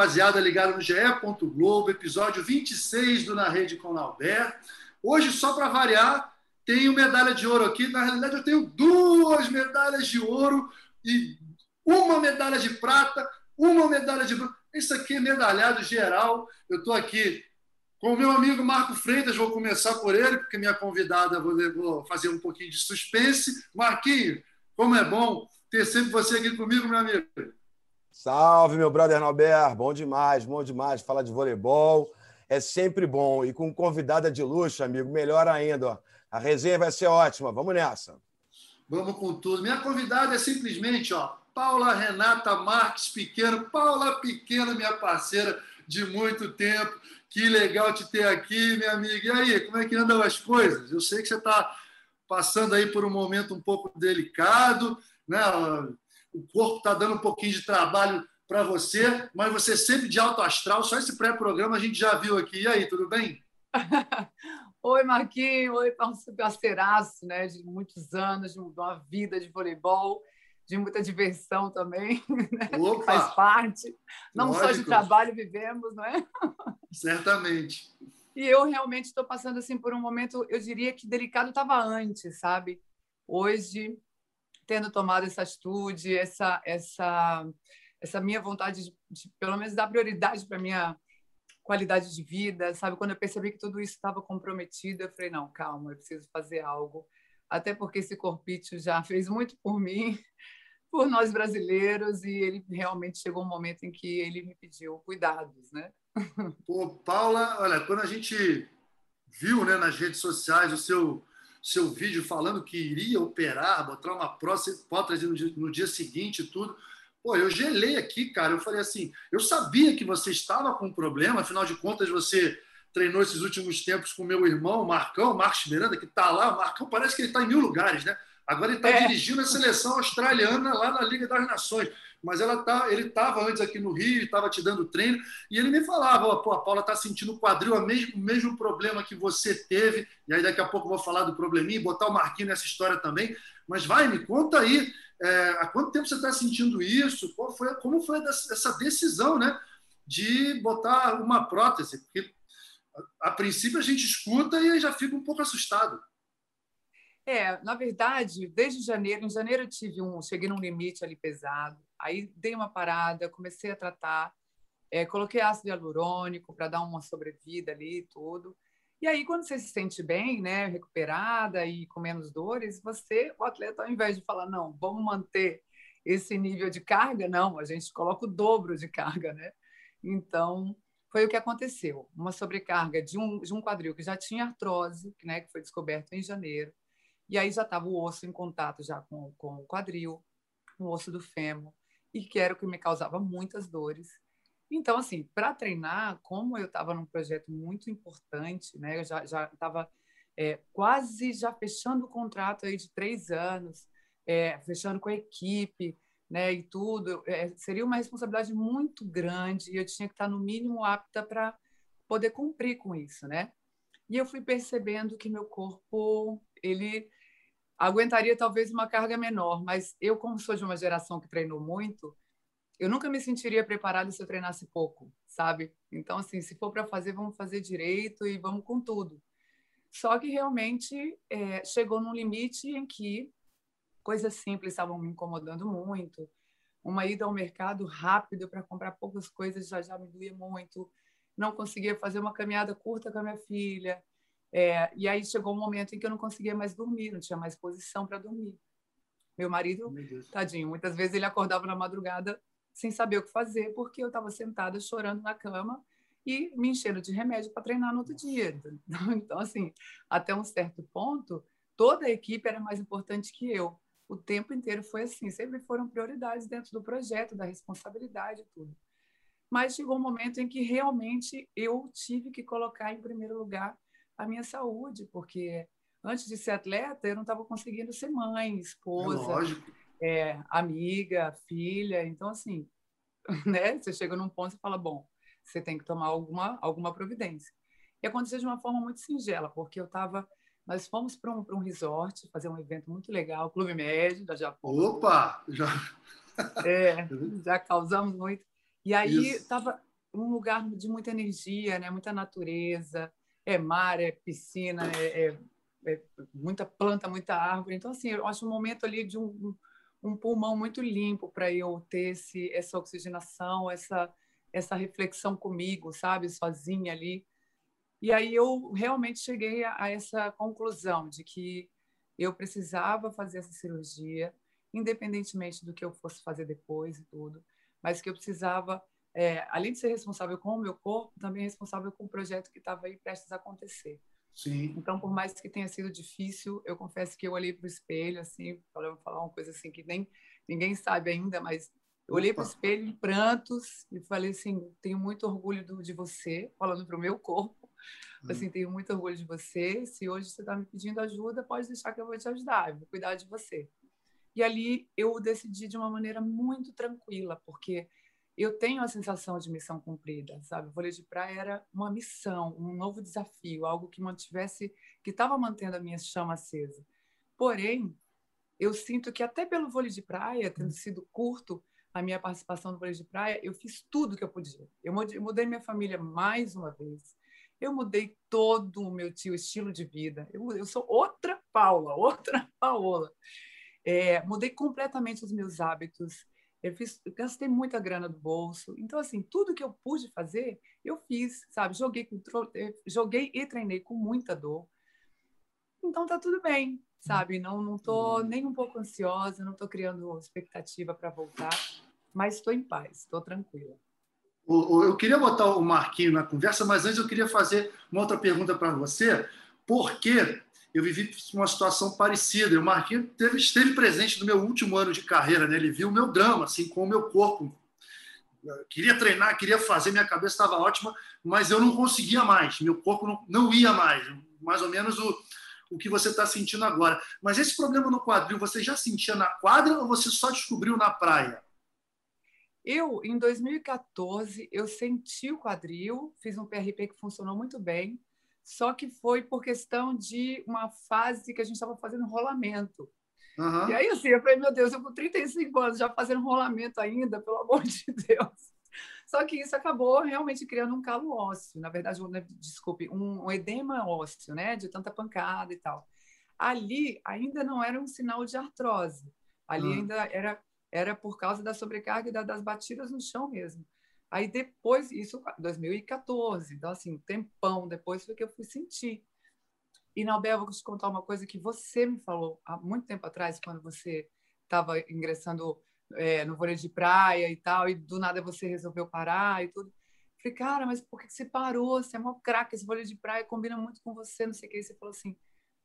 Rapaziada, ligado no GE. Globo, episódio 26 do Na Rede com Albert. Hoje, só para variar, tenho medalha de ouro aqui. Na realidade, eu tenho duas medalhas de ouro e uma medalha de prata, uma medalha de bronze. Isso aqui é medalhado geral. Eu estou aqui com o meu amigo Marco Freitas, vou começar por ele, porque minha convidada, vou fazer um pouquinho de suspense. Marquinho, como é bom ter sempre você aqui comigo, meu amigo. Salve, meu brother Nalber. Bom demais, bom demais. Falar de voleibol é sempre bom. E com convidada de luxo, amigo, melhor ainda. Ó. A resenha vai ser ótima. Vamos nessa. Vamos com tudo. Minha convidada é simplesmente ó, Paula Renata Marques Pequeno. Paula Pequeno, minha parceira de muito tempo. Que legal te ter aqui, minha amiga. E aí, como é que andam as coisas? Eu sei que você está passando aí por um momento um pouco delicado, né? O corpo está dando um pouquinho de trabalho para você, mas você sempre de alto astral, só esse pré-programa a gente já viu aqui. E aí, tudo bem? Oi, Marquinhos. Oi, parceiraço, né? De muitos anos, de uma vida de voleibol, de muita diversão também, né? faz parte. Não Lógico. só de trabalho vivemos, não é? Certamente. E eu realmente estou passando assim por um momento, eu diria que delicado estava antes, sabe? Hoje tendo tomado essa atitude, essa, essa, essa minha vontade de, de pelo menos, dar prioridade para minha qualidade de vida, sabe? Quando eu percebi que tudo isso estava comprometido, eu falei, não, calma, eu preciso fazer algo. Até porque esse corpício já fez muito por mim, por nós brasileiros, e ele realmente chegou um momento em que ele me pediu cuidados, né? Pô, Paula, olha, quando a gente viu né, nas redes sociais o seu seu vídeo falando que iria operar, botar uma prótese, no, dia, no dia seguinte e tudo. Pô, eu gelei aqui, cara. Eu falei assim: eu sabia que você estava com um problema, afinal de contas, você treinou esses últimos tempos com meu irmão, Marcão, Marcos Miranda, que está lá. O Marcão parece que ele está em mil lugares, né? Agora ele está é. dirigindo a seleção australiana lá na Liga das Nações mas ela tá, ele estava antes aqui no Rio, estava te dando treino, e ele me falava, Pô, a Paula está sentindo o quadril, o mesmo, mesmo problema que você teve, e aí daqui a pouco eu vou falar do probleminha, botar o Marquinhos nessa história também, mas vai, me conta aí, é, há quanto tempo você está sentindo isso? Qual foi, como foi essa decisão, né, de botar uma prótese? Porque a, a princípio a gente escuta e já fica um pouco assustado. É, na verdade, desde janeiro, em janeiro eu tive um, cheguei num limite ali pesado, Aí dei uma parada, comecei a tratar, é, coloquei ácido hialurônico para dar uma sobrevida ali e tudo. E aí, quando você se sente bem, né, recuperada e com menos dores, você, o atleta, ao invés de falar, não, vamos manter esse nível de carga, não, a gente coloca o dobro de carga, né? Então, foi o que aconteceu. Uma sobrecarga de um, de um quadril que já tinha artrose, né, que foi descoberto em janeiro, e aí já estava o osso em contato já com, com o quadril, o osso do fêmur, e que era o que me causava muitas dores. Então, assim, para treinar, como eu estava num projeto muito importante, né, eu já estava é, quase já fechando o contrato aí de três anos, é, fechando com a equipe, né, e tudo, é, seria uma responsabilidade muito grande e eu tinha que estar no mínimo apta para poder cumprir com isso, né? E eu fui percebendo que meu corpo ele aguentaria talvez uma carga menor, mas eu, como sou de uma geração que treinou muito, eu nunca me sentiria preparada se eu treinasse pouco, sabe? Então, assim, se for para fazer, vamos fazer direito e vamos com tudo. Só que realmente é, chegou num limite em que coisas simples estavam me incomodando muito. Uma ida ao mercado rápido para comprar poucas coisas já já me doía muito. Não conseguia fazer uma caminhada curta com a minha filha. É, e aí chegou um momento em que eu não conseguia mais dormir, não tinha mais posição para dormir. Meu marido, Meu tadinho, muitas vezes ele acordava na madrugada sem saber o que fazer, porque eu estava sentada chorando na cama e me enchendo de remédio para treinar no outro dia. Então, assim, até um certo ponto, toda a equipe era mais importante que eu. O tempo inteiro foi assim, sempre foram prioridades dentro do projeto, da responsabilidade e tudo. Mas chegou um momento em que realmente eu tive que colocar em primeiro lugar a minha saúde, porque antes de ser atleta, eu não estava conseguindo ser mãe, esposa, é, é, amiga, filha. Então, assim, né? Você chega num ponto e fala, bom, você tem que tomar alguma, alguma providência. E aconteceu de uma forma muito singela, porque eu estava... Nós fomos para um, um resort fazer um evento muito legal, Clube Médio da Japão. Opa! Já... É, já causamos muito. E aí estava um lugar de muita energia, né? muita natureza, é mar, é piscina, é, é, é muita planta, muita árvore. Então, assim, eu acho um momento ali de um, um pulmão muito limpo para eu ter esse, essa oxigenação, essa, essa reflexão comigo, sabe? Sozinha ali. E aí eu realmente cheguei a, a essa conclusão de que eu precisava fazer essa cirurgia, independentemente do que eu fosse fazer depois e tudo, mas que eu precisava, é, além de ser responsável com o meu corpo, também responsável com o projeto que estava aí prestes a acontecer. Sim. Então, por mais que tenha sido difícil, eu confesso que eu olhei para o espelho, assim, vou falar uma coisa assim que nem ninguém sabe ainda, mas eu olhei para o espelho em prantos e falei assim, tenho muito orgulho do, de você, falando para o meu corpo, hum. assim, tenho muito orgulho de você, se hoje você está me pedindo ajuda, pode deixar que eu vou te ajudar, eu vou cuidar de você. E ali eu decidi de uma maneira muito tranquila, porque eu tenho a sensação de missão cumprida, sabe? O vôlei de praia era uma missão, um novo desafio, algo que mantivesse, que estava mantendo a minha chama acesa. Porém, eu sinto que até pelo vôlei de praia, tendo sido curto a minha participação no vôlei de praia, eu fiz tudo que eu podia. Eu mudei minha família mais uma vez. Eu mudei todo o meu tio estilo de vida. Eu, eu sou outra Paula, outra Paola. É, mudei completamente os meus hábitos. Eu, fiz, eu gastei muita grana do bolso. Então, assim, tudo que eu pude fazer, eu fiz, sabe? Joguei, eh, joguei e treinei com muita dor. Então, tá tudo bem, sabe? Não não tô uhum. nem um pouco ansiosa, não tô criando expectativa para voltar, mas estou em paz, estou tranquila. Eu queria botar o Marquinho na conversa, mas antes eu queria fazer uma outra pergunta para você. Por que eu vivi uma situação parecida. O Marquinhos teve, esteve presente no meu último ano de carreira, né? ele viu o meu drama, assim, com o meu corpo. Eu queria treinar, queria fazer, minha cabeça estava ótima, mas eu não conseguia mais, meu corpo não, não ia mais. Mais ou menos o, o que você está sentindo agora. Mas esse problema no quadril, você já sentia na quadra ou você só descobriu na praia? Eu, em 2014, eu senti o quadril, fiz um PRP que funcionou muito bem, só que foi por questão de uma fase que a gente estava fazendo rolamento. Uhum. E aí, assim, eu falei, meu Deus, eu com 35 anos já fazendo rolamento ainda, pelo amor de Deus. Só que isso acabou realmente criando um calo ósseo, na verdade, um, né, desculpe, um, um edema ósseo, né, de tanta pancada e tal. Ali ainda não era um sinal de artrose. Ali uhum. ainda era era por causa da sobrecarga e das batidas no chão mesmo. Aí depois, isso 2014, então assim, um tempão depois foi que eu fui sentir. E, Nalbel, vou te contar uma coisa que você me falou há muito tempo atrás, quando você estava ingressando é, no vôlei de praia e tal, e do nada você resolveu parar e tudo. Falei, cara, mas por que você parou? Você é mó craque, esse vôlei de praia combina muito com você, não sei o que. E você falou assim,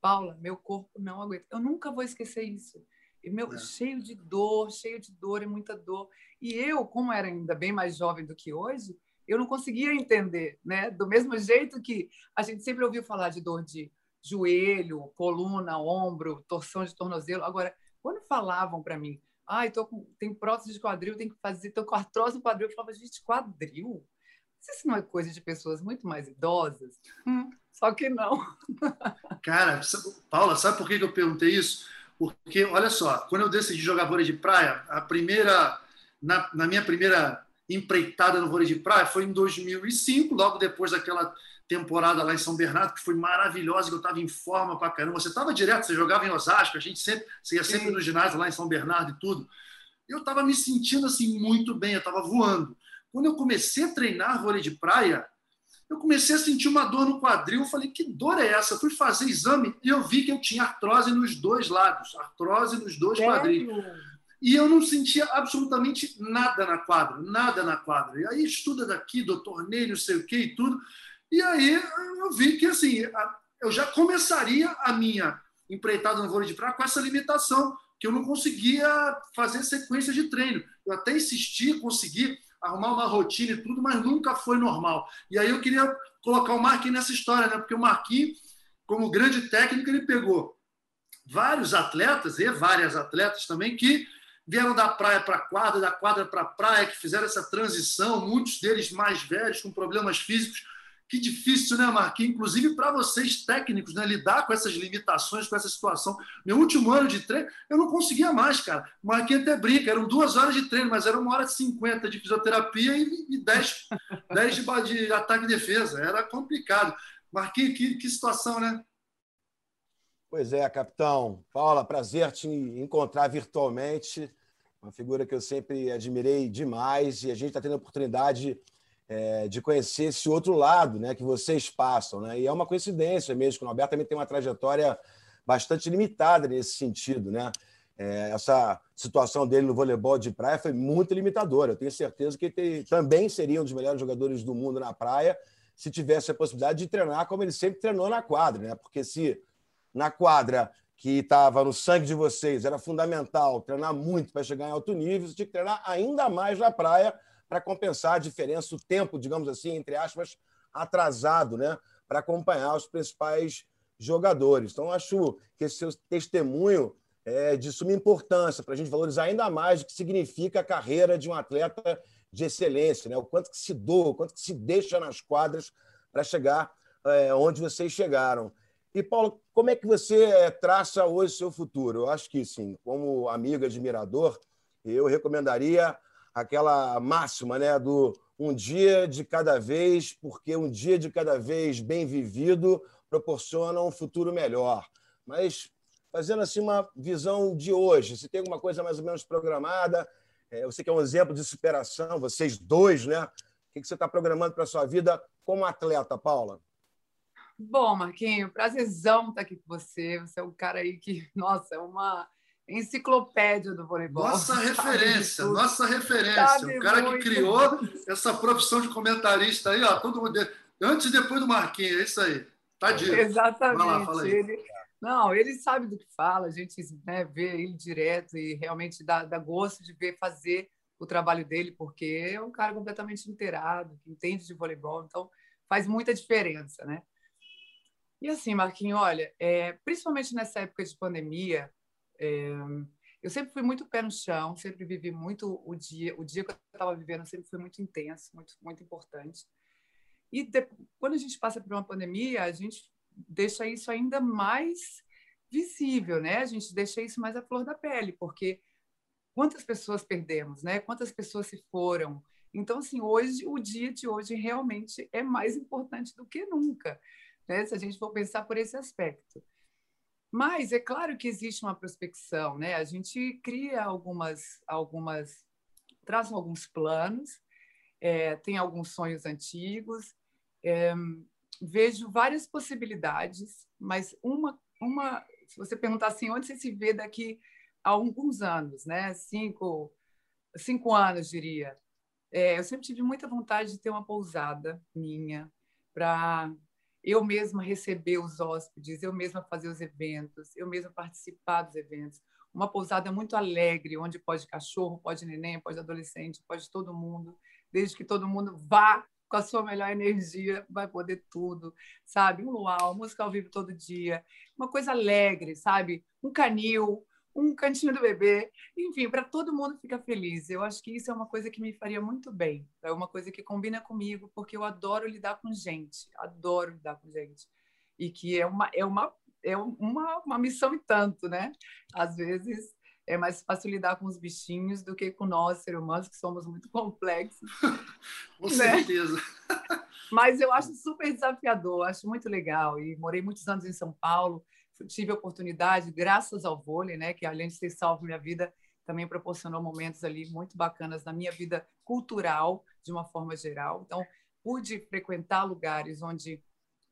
Paula, meu corpo não aguenta. Eu nunca vou esquecer isso. E meu, é. cheio de dor, cheio de dor e muita dor. E eu, como era ainda bem mais jovem do que hoje, eu não conseguia entender, né? Do mesmo jeito que a gente sempre ouviu falar de dor de joelho, coluna, ombro, torção de tornozelo. Agora, quando falavam para mim, ai, ah, com, tem prótese de quadril, tem que fazer, tô com artrose no quadril, eu falava, gente, quadril? Isso não é coisa de pessoas muito mais idosas? Hum, só que não. Cara, Paula, sabe por que eu perguntei isso? Porque, olha só, quando eu decidi jogar vôlei de praia, a primeira, na, na minha primeira empreitada no vôlei de praia foi em 2005, logo depois daquela temporada lá em São Bernardo, que foi maravilhosa, que eu estava em forma pra caramba. Você estava direto, você jogava em Osasco, a gente sempre, você ia sempre no ginásio lá em São Bernardo e tudo. Eu estava me sentindo assim muito bem, eu estava voando. Quando eu comecei a treinar vôlei de praia, eu comecei a sentir uma dor no quadril. Eu falei, que dor é essa? Eu fui fazer exame e eu vi que eu tinha artrose nos dois lados, artrose nos dois Sério? quadris. E eu não sentia absolutamente nada na quadra, nada na quadra. E aí estuda daqui, do torneio, não sei o que e tudo. E aí eu vi que assim, eu já começaria a minha empreitada no vôlei de praia com essa limitação, que eu não conseguia fazer sequência de treino. Eu até insisti, consegui arrumar uma rotina e tudo, mas nunca foi normal. E aí eu queria colocar o Marquinhos nessa história, né? Porque o Marquinhos, como grande técnico, ele pegou vários atletas e várias atletas também que vieram da praia para a quadra, da quadra para a praia, que fizeram essa transição, muitos deles mais velhos, com problemas físicos. Que difícil, né, Marquinhos? Inclusive para vocês técnicos, né, lidar com essas limitações, com essa situação. Meu último ano de treino, eu não conseguia mais, cara. O Marquinhos até brinca, eram duas horas de treino, mas era uma hora e cinquenta de fisioterapia e, dez, dez de, de ataque e defesa. Era complicado. Marquinhos, que, que situação, né? Pois é, capitão. Paula, prazer te encontrar virtualmente. Uma figura que eu sempre admirei demais e a gente está tendo a oportunidade é, de conhecer esse outro lado né, que vocês passam. Né? E é uma coincidência mesmo, que o Alberto também tem uma trajetória bastante limitada nesse sentido. Né? É, essa situação dele no voleibol de praia foi muito limitadora. Eu tenho certeza que ele também seria um dos melhores jogadores do mundo na praia se tivesse a possibilidade de treinar como ele sempre treinou na quadra. Né? Porque se na quadra que estava no sangue de vocês, era fundamental treinar muito para chegar em alto nível, você tinha que treinar ainda mais na praia para compensar a diferença, o tempo, digamos assim, entre aspas, atrasado, né? Para acompanhar os principais jogadores. Então, acho que esse seu testemunho é de suma importância para a gente valorizar ainda mais o que significa a carreira de um atleta de excelência, né? o quanto que se doa, o quanto que se deixa nas quadras para chegar é, onde vocês chegaram. E, Paulo, como é que você eh, traça hoje o seu futuro? Eu acho que, sim, como amigo admirador, eu recomendaria aquela máxima né, do um dia de cada vez, porque um dia de cada vez bem vivido proporciona um futuro melhor. Mas fazendo assim uma visão de hoje, se tem alguma coisa mais ou menos programada, é, você que é um exemplo de superação, vocês dois, né? O que você está programando para a sua vida como atleta, Paula? Bom, Marquinho, prazerzão estar aqui com você. Você é um cara aí que, nossa, é uma enciclopédia do voleibol. Nossa referência, nossa referência. Sabe o cara muito. que criou essa profissão de comentarista aí, ó, todo mundo antes e depois do Marquinhos, é isso aí. Tá dito. Exatamente. Lá, ele, não, ele sabe do que fala, a gente né, vê ele direto e realmente dá, dá gosto de ver fazer o trabalho dele, porque é um cara completamente inteirado, que entende de voleibol, então faz muita diferença, né? E assim, Marquinhos, olha, é, principalmente nessa época de pandemia, é, eu sempre fui muito pé no chão, sempre vivi muito o dia, o dia que eu estava vivendo sempre foi muito intenso, muito, muito importante. E de, quando a gente passa por uma pandemia, a gente deixa isso ainda mais visível, né? A gente deixa isso mais à flor da pele, porque quantas pessoas perdemos, né? Quantas pessoas se foram. Então, assim, hoje, o dia de hoje realmente é mais importante do que nunca né? se a gente for pensar por esse aspecto. Mas é claro que existe uma prospecção, né? A gente cria algumas, algumas, traz alguns planos, é, tem alguns sonhos antigos, é, vejo várias possibilidades, mas uma, uma, se você perguntar assim, onde você se vê daqui a alguns anos, né? Cinco, cinco anos, diria. É, eu sempre tive muita vontade de ter uma pousada minha para eu mesma receber os hóspedes, eu mesma fazer os eventos, eu mesma participar dos eventos. Uma pousada muito alegre, onde pode cachorro, pode neném, pode adolescente, pode todo mundo, desde que todo mundo vá com a sua melhor energia, vai poder tudo, sabe? Um luau, música ao vivo todo dia, uma coisa alegre, sabe? Um canil, um cantinho do bebê, enfim, para todo mundo ficar feliz. Eu acho que isso é uma coisa que me faria muito bem. É uma coisa que combina comigo, porque eu adoro lidar com gente, adoro lidar com gente. E que é uma é uma é uma, uma missão e tanto, né? Às vezes é mais fácil lidar com os bichinhos do que com nós, seres humanos, que somos muito complexos. com né? certeza. Mas eu acho super desafiador, acho muito legal. E morei muitos anos em São Paulo, tive a oportunidade, graças ao vôlei, né, que além de ter salvo minha vida, também proporcionou momentos ali muito bacanas na minha vida cultural, de uma forma geral. Então, pude frequentar lugares onde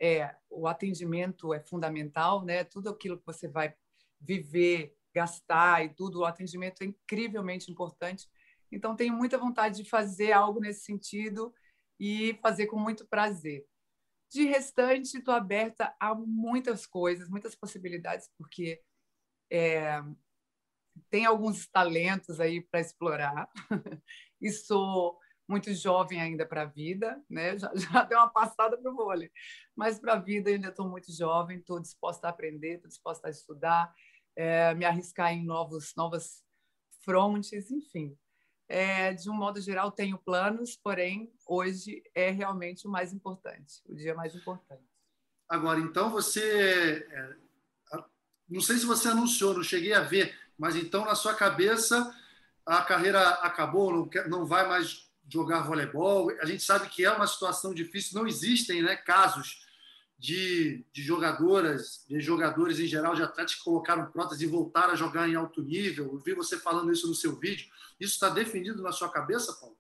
é, o atendimento é fundamental, né? Tudo aquilo que você vai viver, gastar e tudo, o atendimento é incrivelmente importante. Então, tenho muita vontade de fazer algo nesse sentido e fazer com muito prazer. De restante, estou aberta a muitas coisas, muitas possibilidades, porque é, tem alguns talentos aí para explorar e sou muito jovem ainda para a vida, né? Já, já deu uma passada para o vôlei, mas para a vida ainda estou muito jovem, estou disposta a aprender, estou disposta a estudar, é, me arriscar em novos, novas frontes, enfim. É, de um modo geral, tenho planos, porém, hoje é realmente o mais importante, o dia mais importante. Agora, então, você. É, não sei se você anunciou, não cheguei a ver, mas então, na sua cabeça, a carreira acabou, não, vai mais jogar voleibol. A gente sabe que é uma situação difícil, não existem né, casos de, de jogadoras, de jogadores em geral, de atletas que colocaram prótese e voltaram a jogar em alto nível. Eu vi você falando isso no seu vídeo. Isso está definido na sua cabeça, Paulo?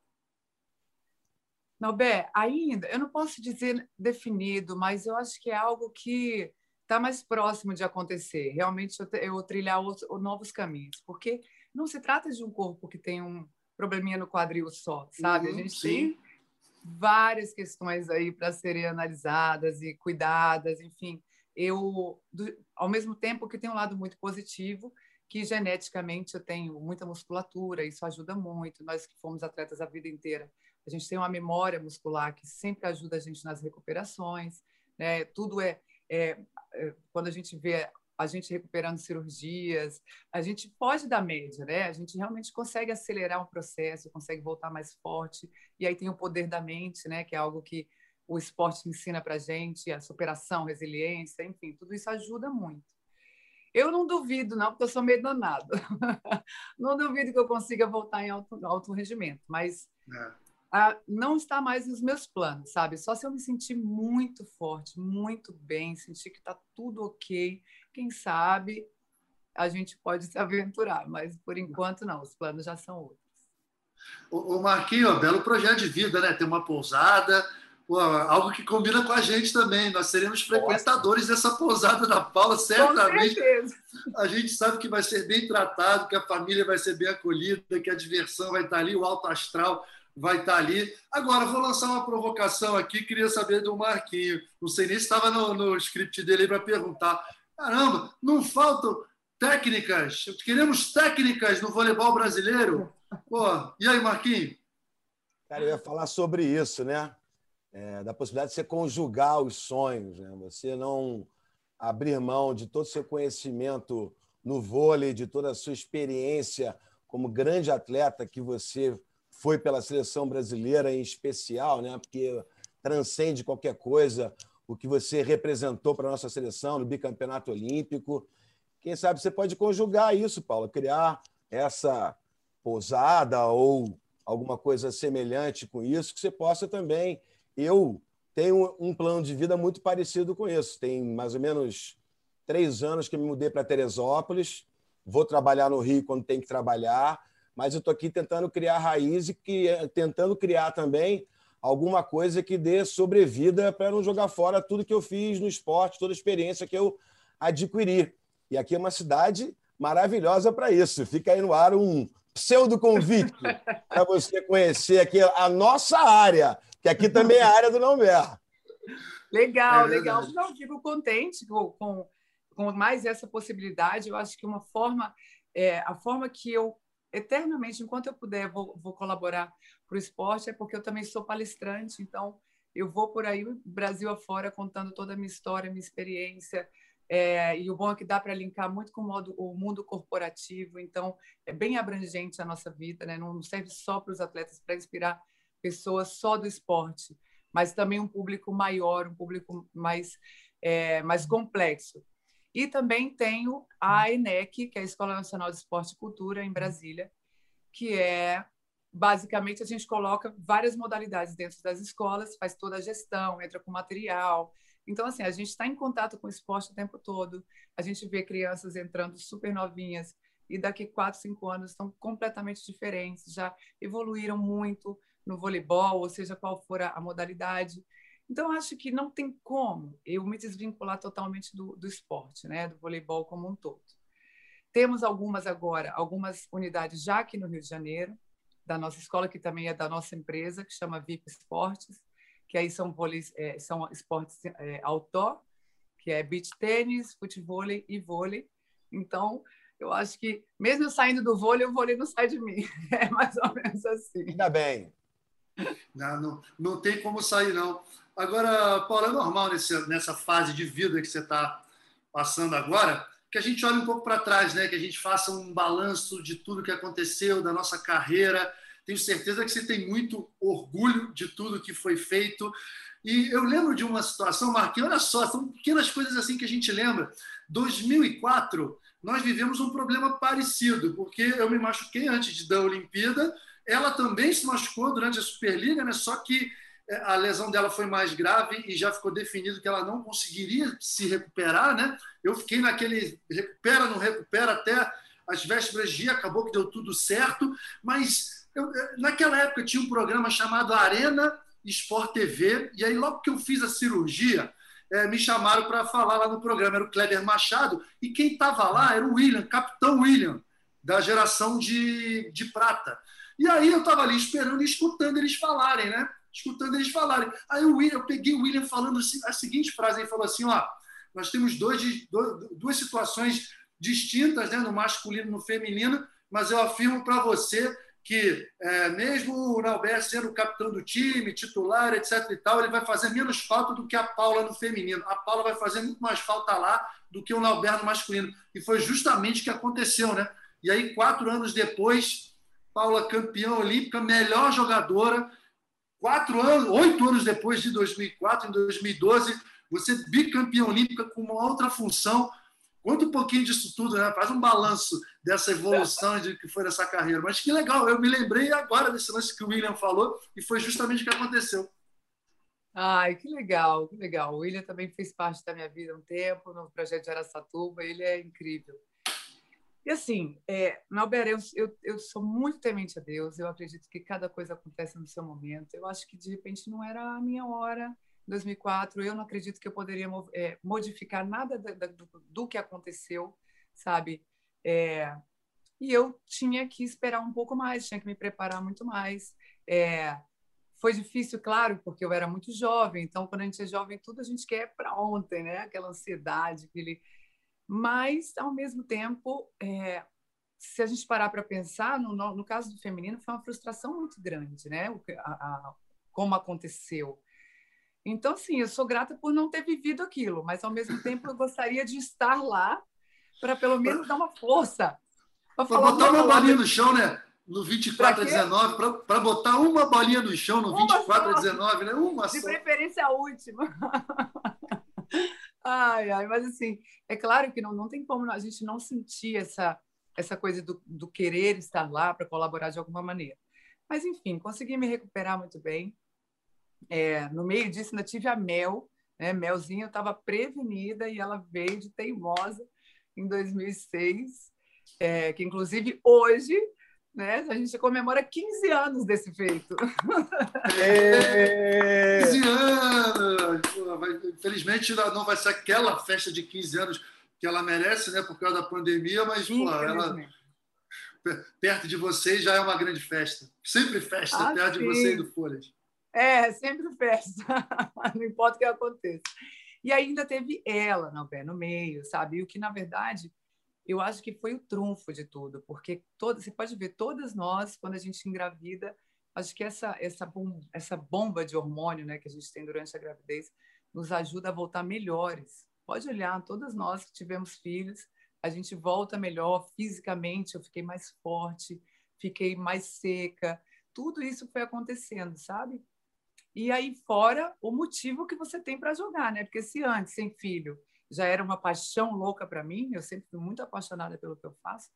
Nobé, ainda, eu não posso dizer definido, mas eu acho que é algo que está mais próximo de acontecer. Realmente, eu, eu trilhar os, novos caminhos, porque não se trata de um corpo que tem um probleminha no quadril só, sabe? Uhum, a gente sim. tem várias questões aí para serem analisadas e cuidadas, enfim. Eu, do, ao mesmo tempo que tem um lado muito positivo, que geneticamente eu tenho muita musculatura, isso ajuda muito. Nós que fomos atletas a vida inteira, a gente tem uma memória muscular que sempre ajuda a gente nas recuperações, né? Tudo é, é, é quando a gente vê a gente recuperando cirurgias, a gente pode dar média, né? A gente realmente consegue acelerar um processo, consegue voltar mais forte. E aí tem o poder da mente, né? Que é algo que o esporte ensina para gente, a superação, resiliência, enfim, tudo isso ajuda muito. Eu não duvido, não, porque eu sou meio danado. não duvido que eu consiga voltar em alto, alto rendimento, mas é não está mais nos meus planos, sabe? Só se eu me sentir muito forte, muito bem, sentir que está tudo ok, quem sabe a gente pode se aventurar, mas por enquanto não, os planos já são outros. O, Marquinho, belo projeto de vida, né? Ter uma pousada, algo que combina com a gente também. Nós seremos frequentadores Nossa. dessa pousada da Paula, certamente. A gente sabe que vai ser bem tratado, que a família vai ser bem acolhida, que a diversão vai estar ali, o alto astral vai estar ali. Agora, vou lançar uma provocação aqui, queria saber do Marquinho. Não sei nem se estava no, no script dele para perguntar. Caramba, não faltam técnicas. Queremos técnicas no voleibol brasileiro. Pô, e aí, Marquinho? Cara, eu ia falar sobre isso, né? É, da possibilidade de você conjugar os sonhos, né? Você não abrir mão de todo o seu conhecimento no vôlei, de toda a sua experiência como grande atleta que você foi pela seleção brasileira em especial, né? porque transcende qualquer coisa o que você representou para a nossa seleção no bicampeonato olímpico. Quem sabe você pode conjugar isso, Paulo, criar essa pousada ou alguma coisa semelhante com isso, que você possa também. Eu tenho um plano de vida muito parecido com isso. Tem mais ou menos três anos que me mudei para Teresópolis. Vou trabalhar no Rio quando tem que trabalhar mas eu estou aqui tentando criar raiz e que, tentando criar também alguma coisa que dê sobrevida para não jogar fora tudo que eu fiz no esporte, toda a experiência que eu adquiri. E aqui é uma cidade maravilhosa para isso. Fica aí no ar um pseudo convite para você conhecer aqui a nossa área, que aqui também é a área do Nambé. Legal, é legal. Não, fico contente com, com, com mais essa possibilidade. Eu acho que uma forma, é, a forma que eu eternamente, enquanto eu puder, vou, vou colaborar para o esporte, é porque eu também sou palestrante, então eu vou por aí, Brasil afora, contando toda a minha história, minha experiência, é, e o bom é que dá para linkar muito com o, modo, o, mundo corporativo, então é bem abrangente a nossa vida, né? não serve só para os atletas, para inspirar pessoas só do esporte, mas também um público maior, um público mais, é, mais complexo. E também tenho a ENEC, que é a Escola Nacional de Esporte e Cultura, em Brasília, que é basicamente a gente coloca várias modalidades dentro das escolas, faz toda a gestão, entra com material. Então, assim, a gente está em contato com o esporte o tempo todo, a gente vê crianças entrando super novinhas e daqui quatro, cinco anos estão completamente diferentes, já evoluíram muito no voleibol, ou seja, qual for a modalidade. Então, acho que não tem como eu me desvincular totalmente do, do esporte, né? do voleibol como um todo. Temos algumas agora, algumas unidades já aqui no Rio de Janeiro, da nossa escola, que também é da nossa empresa, que chama VIP Esportes, que aí são, é, são esportes é, outdoor, que é beach tênis, futebol e vôlei. Então, eu acho que, mesmo saindo do vôlei, o vôlei não sai de mim. É mais ou menos assim. Ainda bem. Não, não, não tem como sair, não. Agora, Paulo, é normal nesse, nessa fase de vida que você está passando agora, que a gente olhe um pouco para trás, né? que a gente faça um balanço de tudo que aconteceu, da nossa carreira. Tenho certeza que você tem muito orgulho de tudo que foi feito. E eu lembro de uma situação, Marquinhos, olha só, são pequenas coisas assim que a gente lembra. 2004, nós vivemos um problema parecido, porque eu me machuquei antes da Olimpíada, ela também se machucou durante a Superliga, né? só que a lesão dela foi mais grave e já ficou definido que ela não conseguiria se recuperar. Né? Eu fiquei naquele recupera, não recupera até as vésperas de dia, acabou que deu tudo certo, mas eu, é, naquela época tinha um programa chamado Arena Sport TV, e aí logo que eu fiz a cirurgia, é, me chamaram para falar lá no programa. Era o Kleber Machado, e quem estava lá era o William, capitão William, da geração de, de prata. E aí eu estava ali esperando e escutando eles falarem, né? Escutando eles falarem. Aí o William, eu peguei o William falando a seguinte frase, ele falou assim: ó, nós temos dois, dois, duas situações distintas, né, no masculino e no feminino, mas eu afirmo para você que é, mesmo o Nalber sendo o capitão do time, titular, etc. e tal, ele vai fazer menos falta do que a Paula no feminino. A Paula vai fazer muito mais falta lá do que o Nalber no masculino. E foi justamente o que aconteceu, né? E aí, quatro anos depois, Paula campeã olímpica, melhor jogadora. Quatro anos, oito anos depois de 2004, em 2012, você bicampeã olímpica com uma outra função, Conta um pouquinho disso tudo, né? faz um balanço dessa evolução de que foi nessa carreira. Mas que legal, eu me lembrei agora desse lance que o William falou e foi justamente o que aconteceu. Ai, que legal, que legal. O William também fez parte da minha vida um tempo no projeto de Aracatuba, ele é incrível. E assim, é, Nauber, eu, eu, eu sou muito temente a Deus, eu acredito que cada coisa acontece no seu momento. Eu acho que de repente não era a minha hora, 2004, eu não acredito que eu poderia é, modificar nada do, do, que aconteceu, sabe? É, e eu tinha que esperar um pouco mais, tinha que me preparar muito mais. É, foi difícil, claro, porque eu era muito jovem, então quando a gente é jovem, tudo a gente quer para ontem, né? Aquela ansiedade, aquele. Mas, ao mesmo tempo, é, se a gente parar para pensar, no, no, caso do feminino, foi uma frustração muito grande, né? O, a, a, como aconteceu. Então, sim, eu sou grata por não ter vivido aquilo, mas ao mesmo tempo eu gostaria de estar lá para pelo menos dar uma força. Para botar uma bolinha no chão, né? No 24 a 19, para botar uma bolinha no chão no 24 a 19, né? Uma De só. preferência a última. ai, ai, mas assim, é claro que não, não tem como a gente não sentir essa, essa coisa do, do querer estar lá para colaborar de alguma maneira. Mas, enfim, consegui me recuperar muito bem é, no meio disso, ainda tive a Mel, né? Melzinha estava prevenida e ela veio de teimosa em 2006, é, que inclusive hoje né, a gente comemora 15 anos desse feito. É... 15 anos! infelizmente não vai ser aquela festa de 15 anos que ela merece, né, por causa da pandemia, mas pô, ela perto de vocês já é uma grande festa. Sempre festa ah, perto sim. de vocês do Folhas. É, sempre festa, não importa o que aconteça. E ainda teve ela no pé, no meio, sabe? E o que, na verdade, eu acho que foi o trunfo de tudo, porque toda, você pode ver, todas nós, quando a gente engravida, acho que essa, essa, bom, essa bomba de hormônio né, que a gente tem durante a gravidez nos ajuda a voltar melhores. Pode olhar, todas nós que tivemos filhos, a gente volta melhor fisicamente, eu fiquei mais forte, fiquei mais seca, tudo isso foi acontecendo, sabe? E aí, fora o motivo que você tem para jogar, né? Porque se antes, sem filho, já era uma paixão louca para mim, eu sempre fui muito apaixonada pelo que eu faço.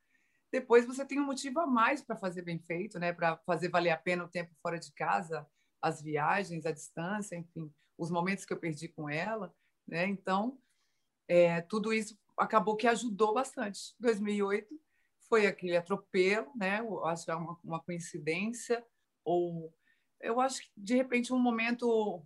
Depois você tem um motivo a mais para fazer bem feito, né? Para fazer valer a pena o tempo fora de casa, as viagens, a distância, enfim, os momentos que eu perdi com ela, né? Então, é, tudo isso acabou que ajudou bastante. 2008 foi aquele atropelo, né? Eu acho que é uma, uma coincidência ou eu acho que, de repente, um momento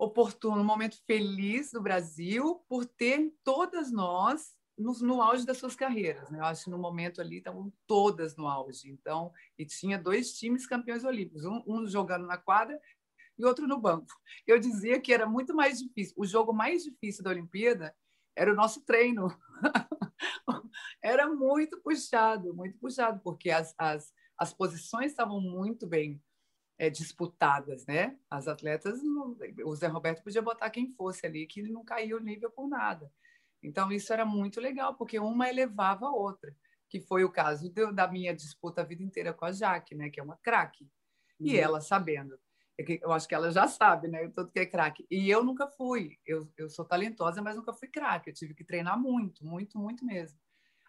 oportuno, um momento feliz do Brasil por ter todas nós no, no, auge das suas carreiras. Né? Eu acho que no momento ali estavam todas no auge. Então, e tinha dois times campeões olímpicos, um, um, jogando na quadra e outro no banco. Eu dizia que era muito mais difícil. O jogo mais difícil da Olimpíada era o nosso treino. era muito puxado, muito puxado, porque as, as as posições estavam muito bem é, disputadas, né? As atletas, o Zé Roberto podia botar quem fosse ali, que ele não caía o nível por nada. Então, isso era muito legal, porque uma elevava a outra, que foi o caso de, da minha disputa a vida inteira com a Jaque, né? Que é uma craque. Uhum. E ela sabendo. É eu acho que ela já sabe, né? Tudo que é craque. E eu nunca fui. Eu, eu sou talentosa, mas nunca fui craque. Eu tive que treinar muito, muito, muito mesmo.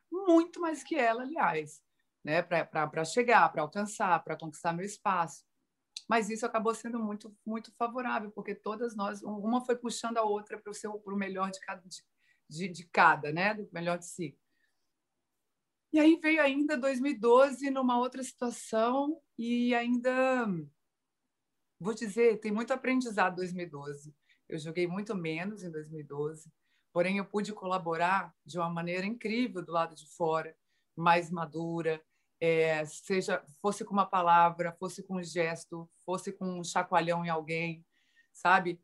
Muito mais que ela, aliás né, para chegar, para alcançar, para conquistar meu espaço. Mas isso acabou sendo muito, muito favorável, porque todas nós, uma foi puxando a outra para o melhor de cada, de, de cada, né, do melhor de si. E aí veio ainda 2012 numa outra situação e ainda vou dizer, tem muito aprendizado 2012. Eu joguei muito menos em 2012, porém eu pude colaborar de uma maneira incrível do lado de fora, mais madura, é, seja fosse com uma palavra, fosse com um gesto, fosse com um chacoalhão em alguém, sabe?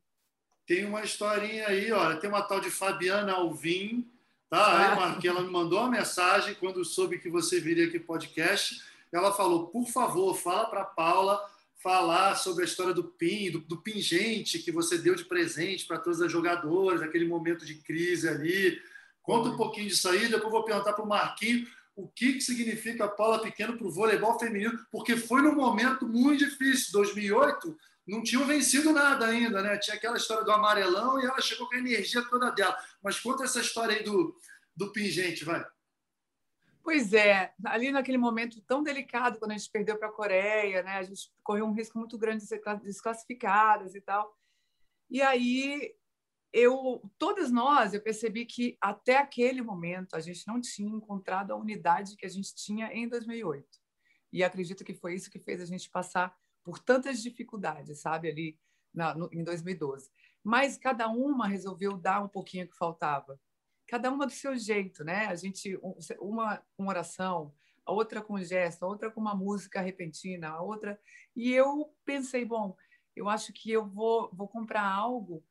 Tem uma historinha aí, olha, tem uma tal de Fabiana Alvim, tá? Ah. ela me mandou uma mensagem quando soube que você viria aqui podcast. Ela falou, por favor, fala para Paula falar sobre a história do PIN, do, do pingente que você deu de presente para todas as jogadoras, aquele momento de crise ali. Conta um pouquinho disso aí, depois eu vou perguntar para o Marquinho o que, que significa Paula Pequeno para o voleibol feminino, porque foi num momento muito difícil. 2008 não tinham vencido nada ainda, né? Tinha aquela história do amarelão e ela chegou com a energia toda dela. Mas conta essa história aí do, do pingente, vai. Pois é, ali naquele momento tão delicado, quando a gente perdeu para a Coreia, né? A gente correu um risco muito grande de ser desclassificadas e tal. E aí eu, todas nós, eu percebi que até aquele momento a gente não tinha encontrado a unidade que a gente tinha em 2008. E acredito que foi isso que fez a gente passar por tantas dificuldades, sabe, ali na, no, em 2012. Mas cada uma resolveu dar um pouquinho que faltava. Cada uma do seu jeito, né? A gente, uma com oração, a outra com gesto, a outra com uma música repentina, a outra. E eu pensei, bom, eu acho que eu vou, vou comprar algo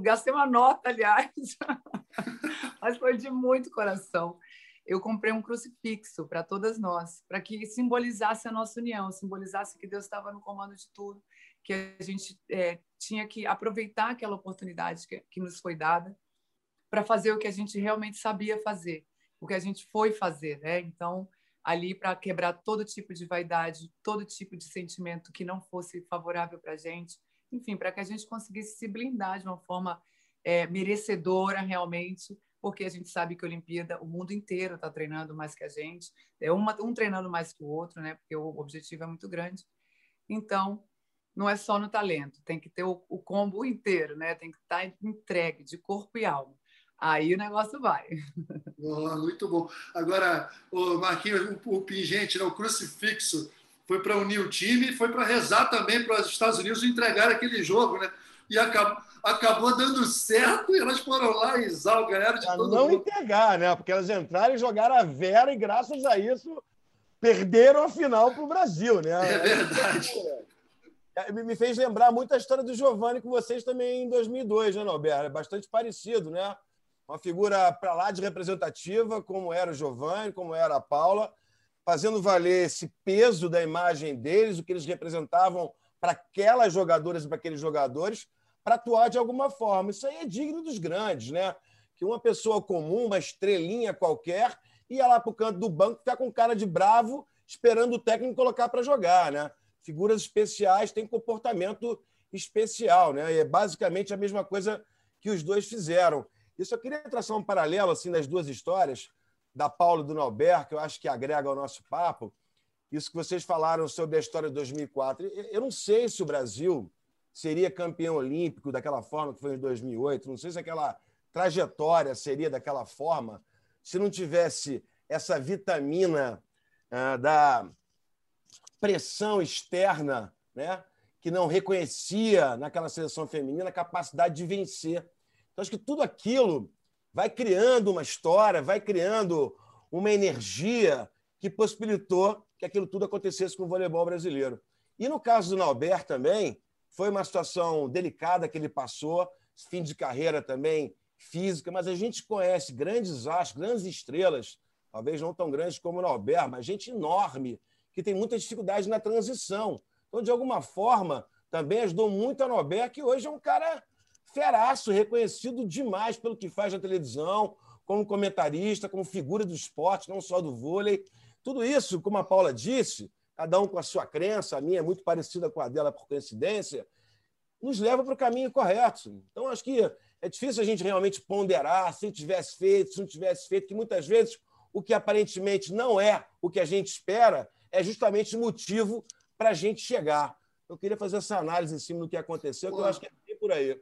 gastei uma nota, aliás, mas foi de muito coração. Eu comprei um crucifixo para todas nós, para que simbolizasse a nossa união, simbolizasse que Deus estava no comando de tudo, que a gente é, tinha que aproveitar aquela oportunidade que, que nos foi dada para fazer o que a gente realmente sabia fazer, o que a gente foi fazer, né? Então, ali para quebrar todo tipo de vaidade, todo tipo de sentimento que não fosse favorável para a gente, enfim, para que a gente conseguisse se blindar de uma forma é, merecedora realmente, porque a gente sabe que a Olimpíada, o mundo inteiro está treinando mais que a gente, é uma, um treinando mais que o outro, né? Porque o objetivo é muito grande. Então, não é só no talento, tem que ter o, o combo inteiro, né? Tem que estar tá entregue de corpo e alma. Aí o negócio vai. Oh, muito bom. Agora, o Marquinhos, o, o pingente, né, o crucifixo, foi para unir o time e foi para rezar também para os Estados Unidos entregar aquele jogo, né? E acabou, acabou dando certo e elas foram lá e Zal ganharam de pra todo não mundo. entregar, né? Porque elas entraram e jogaram a Vera e graças a isso perderam a final para o Brasil, né? É verdade. É, me fez lembrar muito a história do Giovanni com vocês também em 2002, né, Norberto? É bastante parecido, né? Uma figura para lá de representativa, como era o Giovanni, como era a Paula fazendo valer esse peso da imagem deles, o que eles representavam para aquelas jogadoras e para aqueles jogadores, para atuar de alguma forma. Isso aí é digno dos grandes, né? Que uma pessoa comum, uma estrelinha qualquer, ia lá para o canto do banco, ficar com cara de bravo, esperando o técnico colocar para jogar, né? Figuras especiais têm comportamento especial, né? E é basicamente a mesma coisa que os dois fizeram. Eu queria traçar um paralelo assim das duas histórias, da Paulo do Nauber, que eu acho que agrega ao nosso papo, isso que vocês falaram sobre a história de 2004. Eu não sei se o Brasil seria campeão olímpico daquela forma que foi em 2008, não sei se aquela trajetória seria daquela forma se não tivesse essa vitamina ah, da pressão externa, né? que não reconhecia naquela seleção feminina a capacidade de vencer. Então, acho que tudo aquilo vai criando uma história, vai criando uma energia que possibilitou que aquilo tudo acontecesse com o voleibol brasileiro. E no caso do Nauber também, foi uma situação delicada que ele passou, fim de carreira também física, mas a gente conhece grandes astros, grandes estrelas, talvez não tão grandes como o Nauber, mas gente enorme, que tem muita dificuldade na transição. Então, de alguma forma, também ajudou muito a Nobel, que hoje é um cara feraço, reconhecido demais pelo que faz na televisão, como comentarista, como figura do esporte, não só do vôlei. Tudo isso, como a Paula disse, cada um com a sua crença, a minha é muito parecida com a dela por coincidência, nos leva para o caminho correto. Então, acho que é difícil a gente realmente ponderar se tivesse feito, se não tivesse feito, que muitas vezes o que aparentemente não é o que a gente espera é justamente o motivo para a gente chegar. Eu queria fazer essa análise em cima do que aconteceu, que eu acho que é por aí.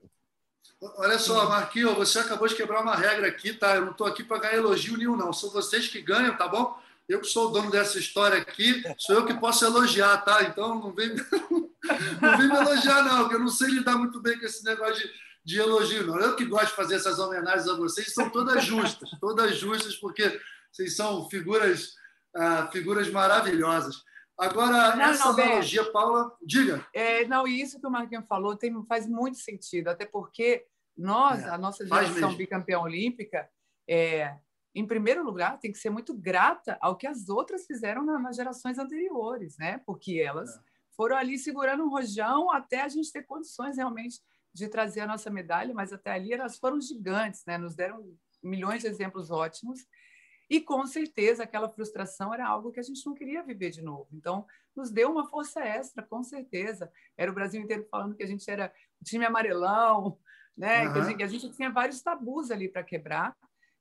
Olha só, Marquinhos, você acabou de quebrar uma regra aqui, tá? Eu não estou aqui para ganhar elogio nenhum, não. São vocês que ganham, tá bom? Eu que sou o dono dessa história aqui, sou eu que posso elogiar, tá? Então não vem, não vem me elogiar, não, porque eu não sei lidar muito bem com esse negócio de, de elogio, não. Eu que gosto de fazer essas homenagens a vocês, são todas justas, todas justas, porque vocês são figuras, uh, figuras maravilhosas. Agora, não, essa não, analogia, Paula, diga. É, não, e isso que o Marquinhos falou tem, faz muito sentido, até porque nós, é, a nossa geração bicampeã olímpica, é, em primeiro lugar, tem que ser muito grata ao que as outras fizeram nas gerações anteriores, né? Porque elas é. foram ali segurando um rojão até a gente ter condições realmente de trazer a nossa medalha, mas até ali elas foram gigantes, né? Nos deram milhões de exemplos ótimos. E com certeza aquela frustração era algo que a gente não queria viver de novo. Então, nos deu uma força extra, com certeza. Era o Brasil inteiro falando que a gente era o time amarelão, né? Uhum. Que, a gente, que a gente tinha vários tabus ali para quebrar.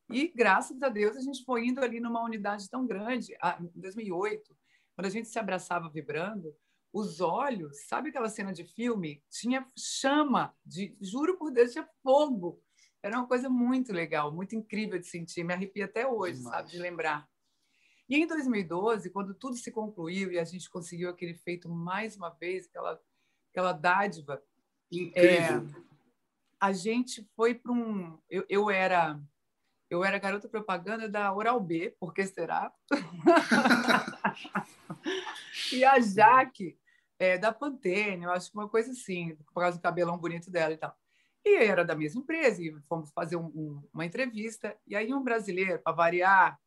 E, graças a Deus, a gente foi indo ali numa unidade tão grande. Em 2008, quando a gente se abraçava vibrando, os olhos, sabe aquela cena de filme? Tinha chama, de, juro por Deus, tinha fogo. Era uma coisa muito legal, muito incrível de sentir. Me arrepia até hoje, Demais. sabe, de lembrar. E em 2012, quando tudo se concluiu e a gente conseguiu aquele feito mais uma vez, aquela, aquela dádiva. Incrível. É, a gente foi para um. Eu, eu era eu era garota propaganda da Oral B, por que será? e a Jaque, é, da Pantene, eu acho que uma coisa assim, por causa do cabelão bonito dela e tal. E era da mesma empresa, e fomos fazer um, um, uma entrevista. E aí um brasileiro, para variar,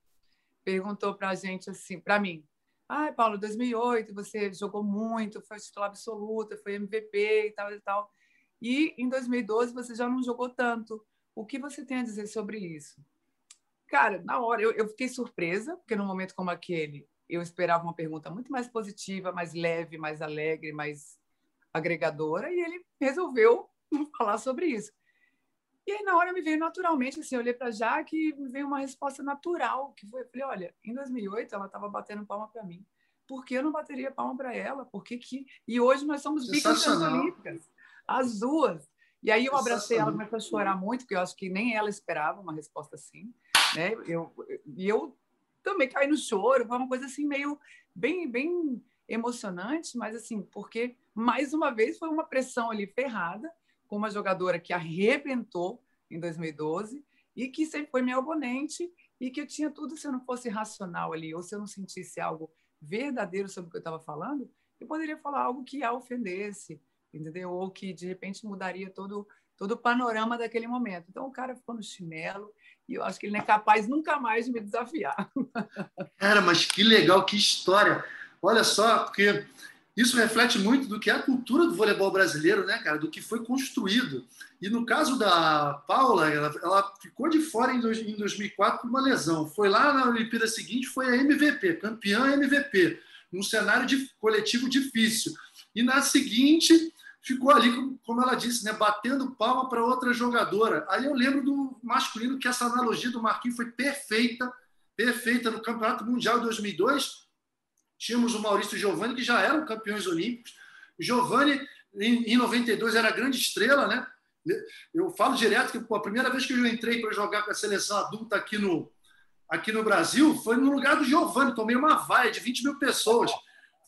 perguntou para a gente assim, para mim, ah, Paulo, 2008 você jogou muito, foi titular absoluta, foi MVP e tal e tal. E em 2012 você já não jogou tanto. O que você tem a dizer sobre isso? Cara, na hora eu, eu fiquei surpresa, porque num momento como aquele, eu esperava uma pergunta muito mais positiva, mais leve, mais alegre, mais agregadora, e ele resolveu falar sobre isso. E aí, na hora, me veio naturalmente, assim, eu olhei para Jaque e me veio uma resposta natural, que foi, eu falei, olha, em 2008 ela estava batendo palma para mim. Por que eu não bateria palma para ela? Por que que... E hoje nós somos bicampeãs olímpicas, as duas. E aí eu abracei ela, comecei a chorar muito, porque eu acho que nem ela esperava uma resposta assim. Né? Eu, e eu também caí no choro, foi uma coisa assim meio bem, bem emocionante, mas assim, porque mais uma vez foi uma pressão ali ferrada com uma jogadora que arrebentou em 2012 e que sempre foi minha oponente e que eu tinha tudo se eu não fosse racional ali ou se eu não sentisse algo verdadeiro sobre o que eu estava falando, eu poderia falar algo que a ofendesse, entendeu? Ou que de repente mudaria todo todo o panorama daquele momento. Então o cara ficou no chinelo e eu acho que ele não é capaz nunca mais de me desafiar. Cara, mas que legal, que história. Olha só, porque isso reflete muito do que é a cultura do voleibol brasileiro, né, cara? Do que foi construído. E no caso da Paula, ela, ela ficou de fora em, dois, em 2004 por uma lesão. Foi lá na Olimpíada seguinte, foi a MVP, campeã MVP, num cenário de coletivo difícil. E na seguinte, ficou ali, como ela disse, né, batendo palma para outra jogadora. Aí eu lembro do masculino que essa analogia do Marquinhos foi perfeita, perfeita no Campeonato Mundial de 2002. Tínhamos o Maurício Giovanni, que já eram campeões olímpicos. Giovanni, em, 92, era grande estrela, né? Eu falo direto que pô, a primeira vez que eu entrei para jogar com a seleção adulta aqui no, aqui no Brasil foi no lugar do Giovanni. Tomei uma vaia de 20 mil pessoas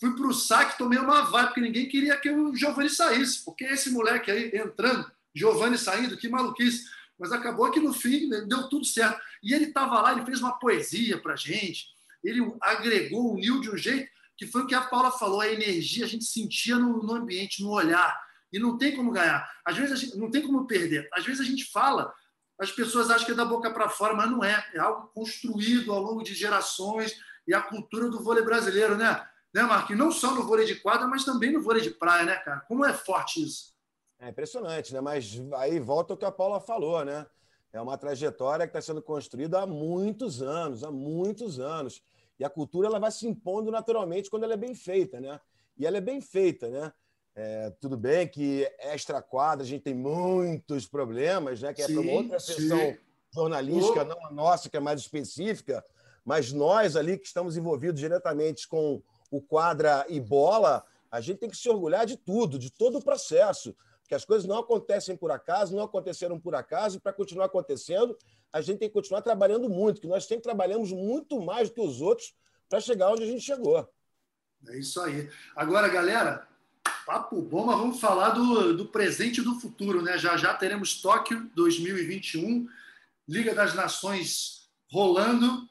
fui para o saque, tomei uma vaia, porque ninguém queria que o Giovanni saísse, porque esse moleque aí entrando, Giovanni saindo, que maluquice. Mas acabou que no fim né, deu tudo certo. E ele estava lá, ele fez uma poesia para gente, ele agregou, uniu de um jeito que foi o que a Paula falou, a energia a gente sentia no, no ambiente, no olhar. E não tem como ganhar. Às vezes gente, não tem como perder. Às vezes a gente fala, as pessoas acham que é da boca para fora, mas não é. É algo construído ao longo de gerações e a cultura do vôlei brasileiro, né? Né, Marquinhos? Não só no vôlei de quadra, mas também no vôlei de praia, né, cara? Como é forte isso? É impressionante, né? Mas aí volta o que a Paula falou, né? É uma trajetória que está sendo construída há muitos anos, há muitos anos. E a cultura ela vai se impondo naturalmente quando ela é bem feita, né? E ela é bem feita, né? É, tudo bem que extra-quadra a gente tem muitos problemas, né? Que é uma outra sessão jornalística, oh. não a nossa, que é mais específica, mas nós ali que estamos envolvidos diretamente com o quadra e bola, a gente tem que se orgulhar de tudo, de todo o processo que as coisas não acontecem por acaso, não aconteceram por acaso, e para continuar acontecendo, a gente tem que continuar trabalhando muito, que nós sempre trabalhamos muito mais do que os outros para chegar onde a gente chegou. É isso aí. Agora, galera, papo bom, mas vamos falar do, do presente e do futuro, né? Já já teremos Tóquio 2021, Liga das Nações rolando.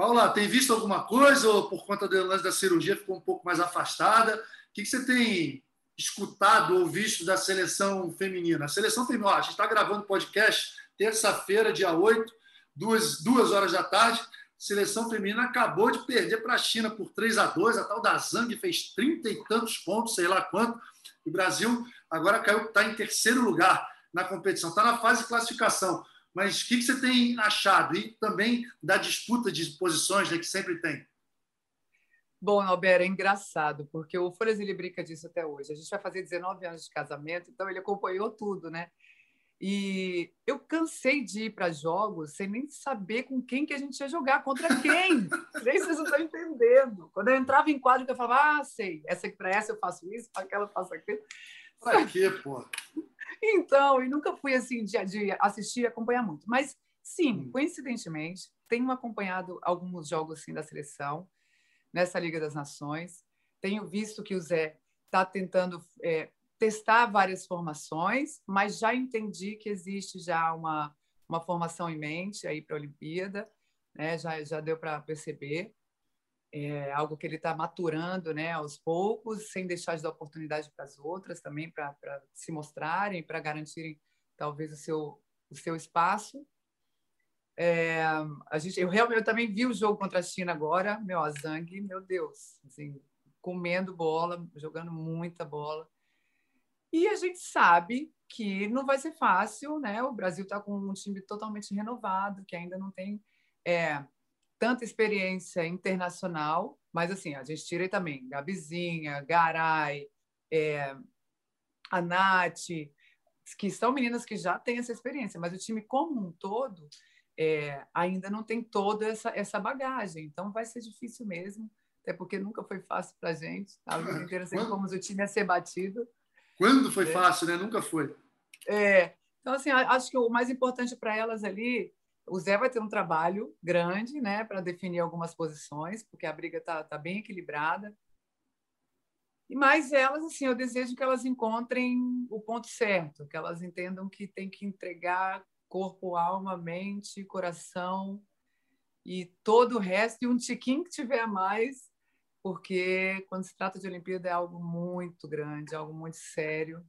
Paula, tem visto alguma coisa ou por conta do lance da cirurgia ficou um pouco mais afastada? O que, você tem escutado ou visto da seleção feminina? A seleção feminina, ó, a gente está gravando podcast terça-feira, dia 8, duas, duas horas da tarde. Seleção feminina acabou de perder para a China por 3 a 2 A tal da Zhang fez 30 e tantos pontos, sei lá quanto. O Brasil agora caiu, está em terceiro lugar na competição, está na fase de classificação. Mas o que, que você tem achado? E também da disputa de posições né, que sempre tem. Bom, Albert, é engraçado, porque o Folhas ele brinca disso até hoje. A gente vai fazer 19 anos de casamento, então ele acompanhou tudo, né? E eu cansei de ir para jogos sem nem saber com quem que a gente ia jogar, contra quem. nem vocês não estão entendendo. Quando eu entrava em quadro, eu falava, ah, sei, essa para essa eu faço isso, para aquela eu faço aquilo. Para quê, pô? Então, e nunca fui assim de, de assistir e acompanhar muito. Mas sim, hum. coincidentemente, tenho acompanhado alguns jogos assim da seleção nessa Liga das Nações. Tenho visto que o Zé está tentando é, testar várias formações, mas já entendi que existe já uma, uma formação em mente aí para a Olimpíada, né? já, já deu para perceber. É algo que ele está maturando né, aos poucos, sem deixar de dar oportunidade para as outras também, para se mostrarem, para garantirem talvez o seu, o seu espaço. É, a gente, eu realmente eu também vi o jogo contra a China agora, meu, a Zhang, meu Deus, assim, comendo bola, jogando muita bola. E a gente sabe que não vai ser fácil, né? O Brasil está com um time totalmente renovado, que ainda não tem é, tanta experiência internacional, mas assim, a gente tira aí também Gabizinha, Garay, é, a Nath, que são meninas que já têm essa experiência, mas o time como um todo é, ainda não tem toda essa, essa bagagem. Então vai ser difícil mesmo, até porque nunca foi fácil para a gente. A vida inteira sempre fomos o time a ser batido. Quando foi é. fácil, né? Nunca foi. É. Então, assim, acho que o mais importante para elas ali, o Zé vai ter um trabalho grande, né, para definir algumas posições, porque a briga está tá bem equilibrada. E mais elas, assim, eu desejo que elas encontrem o ponto certo, que elas entendam que tem que entregar corpo, alma, mente, coração e todo o resto, e um tiquinho que tiver a mais, porque quando se trata de Olimpíada é algo muito grande, algo muito sério,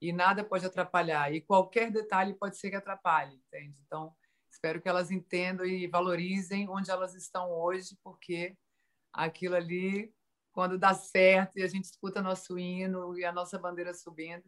e nada pode atrapalhar, e qualquer detalhe pode ser que atrapalhe, entende? Então, espero que elas entendam e valorizem onde elas estão hoje, porque aquilo ali, quando dá certo e a gente escuta nosso hino e a nossa bandeira subindo,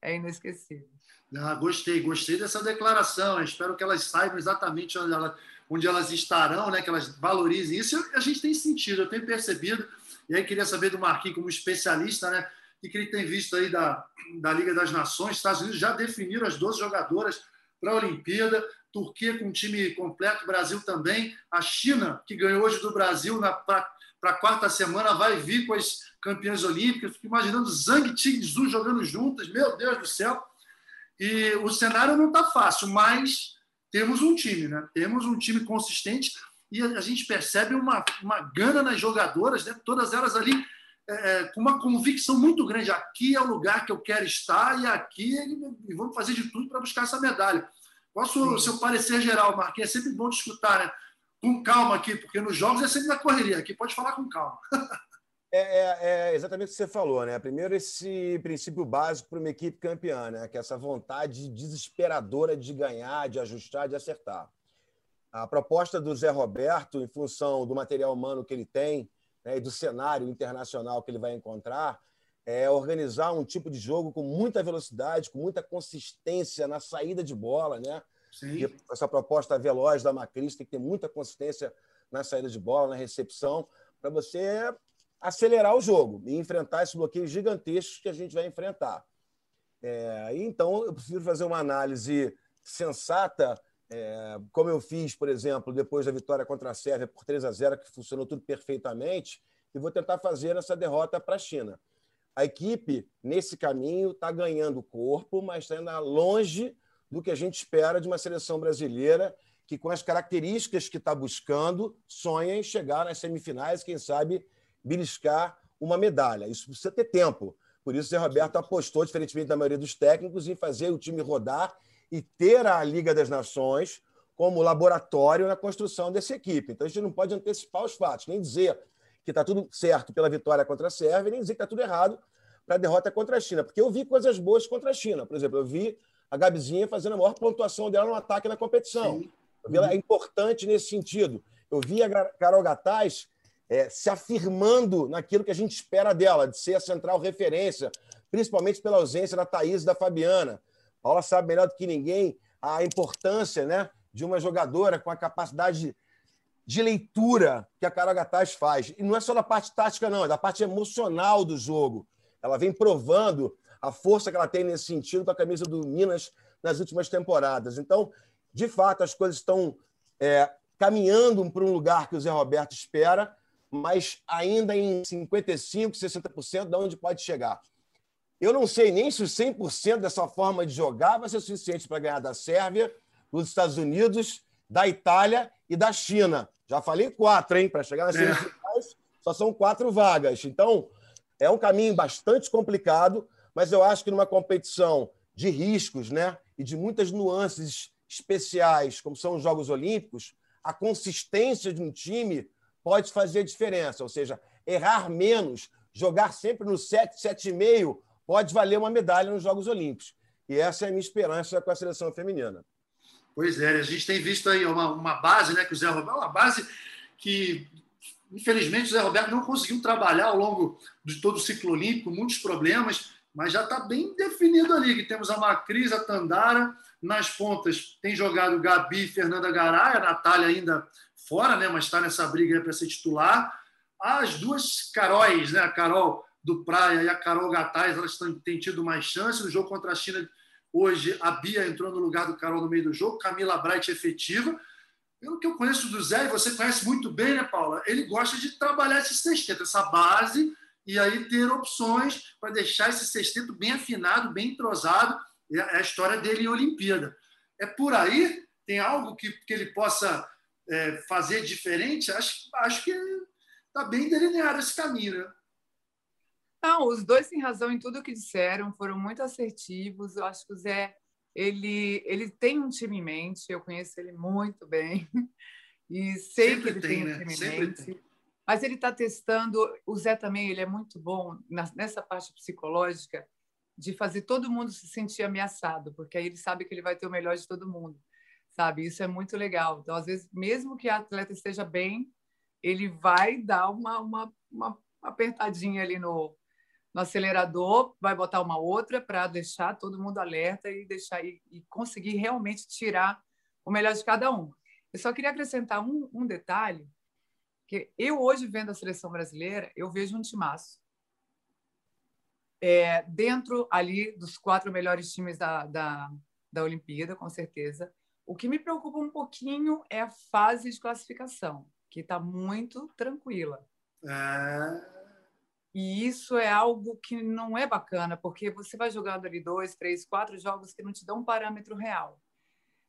é inesquecível. Ah, gostei, gostei dessa declaração. Eu espero que elas saibam exatamente onde, ela, onde elas estarão, né? que elas valorizem isso. A gente tem sentido, eu tenho percebido. E aí queria saber do Marquinhos, como especialista, né? o que ele tem visto aí da, da Liga das Nações. Estados Unidos já definiram as 12 jogadoras para a Olimpíada. Turquia com um time completo, Brasil também. A China, que ganhou hoje do Brasil para a quarta semana, vai vir com as campeãs olímpicas. Fico imaginando Zhang e Tigzu jogando juntas. Meu Deus do céu! E o cenário não está fácil, mas temos um time, né? Temos um time consistente e a gente percebe uma, uma gana nas jogadoras, né? Todas elas ali é, é com uma convicção muito grande. Aqui é o lugar que eu quero estar e aqui e vamos fazer de tudo para buscar essa medalha. Qual o seu parecer geral, Marquinhos? É sempre bom te escutar, né? Com calma aqui, porque nos jogos é sempre na correria. Aqui pode falar com calma. É, é, é, exatamente o que você falou, né? Primeiro, esse princípio básico para uma equipe campeã, né? Que é essa vontade desesperadora de ganhar, de ajustar, de acertar. A proposta do Zé Roberto, em função do material humano que ele tem, né, e do cenário internacional que ele vai encontrar, é organizar um tipo de jogo com muita velocidade, com muita consistência na saída de bola, né? Sim. essa proposta veloz da Macris tem que ter muita consistência na saída de bola, na recepção, para você acelerar o jogo e enfrentar esses bloqueios gigantescos que a gente vai enfrentar. É, então, eu prefiro fazer uma análise sensata, é, como eu fiz, por exemplo, depois da vitória contra a Sérvia por 3 a 0, que funcionou tudo perfeitamente, e vou tentar fazer essa derrota para a China. A equipe, nesse caminho, está ganhando corpo, mas está ainda longe do que a gente espera de uma seleção brasileira que, com as características que está buscando, sonha em chegar nas semifinais, quem sabe beliscar uma medalha. Isso precisa ter tempo. Por isso, o Zé Roberto apostou, diferentemente da maioria dos técnicos, em fazer o time rodar e ter a Liga das Nações como laboratório na construção dessa equipe. Então, a gente não pode antecipar os fatos, nem dizer que está tudo certo pela vitória contra a Sérvia, nem dizer que está tudo errado para a derrota contra a China. Porque eu vi coisas boas contra a China. Por exemplo, eu vi a Gabizinha fazendo a maior pontuação dela no ataque na competição. Eu vi ela é importante nesse sentido. Eu vi a Carol Gataz é, se afirmando naquilo que a gente espera dela, de ser a central referência, principalmente pela ausência da Thaís e da Fabiana. Paula sabe melhor do que ninguém a importância né, de uma jogadora com a capacidade de leitura que a Carol Gataz faz. E não é só da parte tática, não, é da parte emocional do jogo. Ela vem provando a força que ela tem nesse sentido com a camisa do Minas nas últimas temporadas. Então, de fato, as coisas estão é, caminhando para um lugar que o Zé Roberto espera, mas ainda em 55%, 60% de onde pode chegar. Eu não sei nem se os 100% dessa forma de jogar vai ser suficiente para ganhar da Sérvia, dos Estados Unidos, da Itália e da China. Já falei quatro, hein? Para chegar nas é. semifinais, só são quatro vagas. Então, é um caminho bastante complicado, mas eu acho que numa competição de riscos né, e de muitas nuances especiais, como são os Jogos Olímpicos, a consistência de um time pode fazer diferença. Ou seja, errar menos, jogar sempre no 7, 7,5 pode valer uma medalha nos Jogos Olímpicos. E essa é a minha esperança com a seleção feminina. Pois é, a gente tem visto aí uma, uma base, né, que o Zé Roberto, uma base que, infelizmente, o Zé Roberto não conseguiu trabalhar ao longo de todo o ciclo olímpico, muitos problemas, mas já está bem definido ali, que temos a Macris, a Tandara, nas pontas tem jogado Gabi, Fernanda Garay, a Natália ainda fora, né, mas está nessa briga para ser titular. As duas Caróis, né, a Carol do Praia e a Carol Gataz, elas têm tido mais chance. No jogo contra a China, hoje, a Bia entrou no lugar do Carol no meio do jogo, Camila Bright efetiva. Pelo que eu conheço do Zé, e você conhece muito bem, né, Paula? Ele gosta de trabalhar esse sexteto, essa base, e aí ter opções para deixar esse sexteto bem afinado, bem entrosado. É a história dele em Olimpíada. É por aí? Tem algo que, que ele possa é, fazer diferente? Acho, acho que está bem delineado esse caminho, né? Não, os dois têm razão em tudo o que disseram, foram muito assertivos. Eu acho que o Zé ele, ele tem um time em mente, eu conheço ele muito bem e sei Sempre que ele tem, tem um né? time em mente. Tem. Mas ele está testando. O Zé também ele é muito bom nessa parte psicológica de fazer todo mundo se sentir ameaçado, porque aí ele sabe que ele vai ter o melhor de todo mundo, sabe? Isso é muito legal. Então, às vezes, mesmo que a atleta esteja bem, ele vai dar uma, uma, uma apertadinha ali no, no acelerador, vai botar uma outra para deixar todo mundo alerta e deixar e, e, conseguir realmente tirar o melhor de cada um. Eu só queria acrescentar um, um detalhe que eu hoje vendo a seleção brasileira, eu vejo um timaço. É, dentro ali dos quatro melhores times da, da, da Olimpíada, com certeza. O que me preocupa um pouquinho é a fase de classificação, que está muito tranquila. É... E isso é algo que não é bacana, porque você vai jogando ali dois, três, quatro jogos que não te dão um parâmetro real,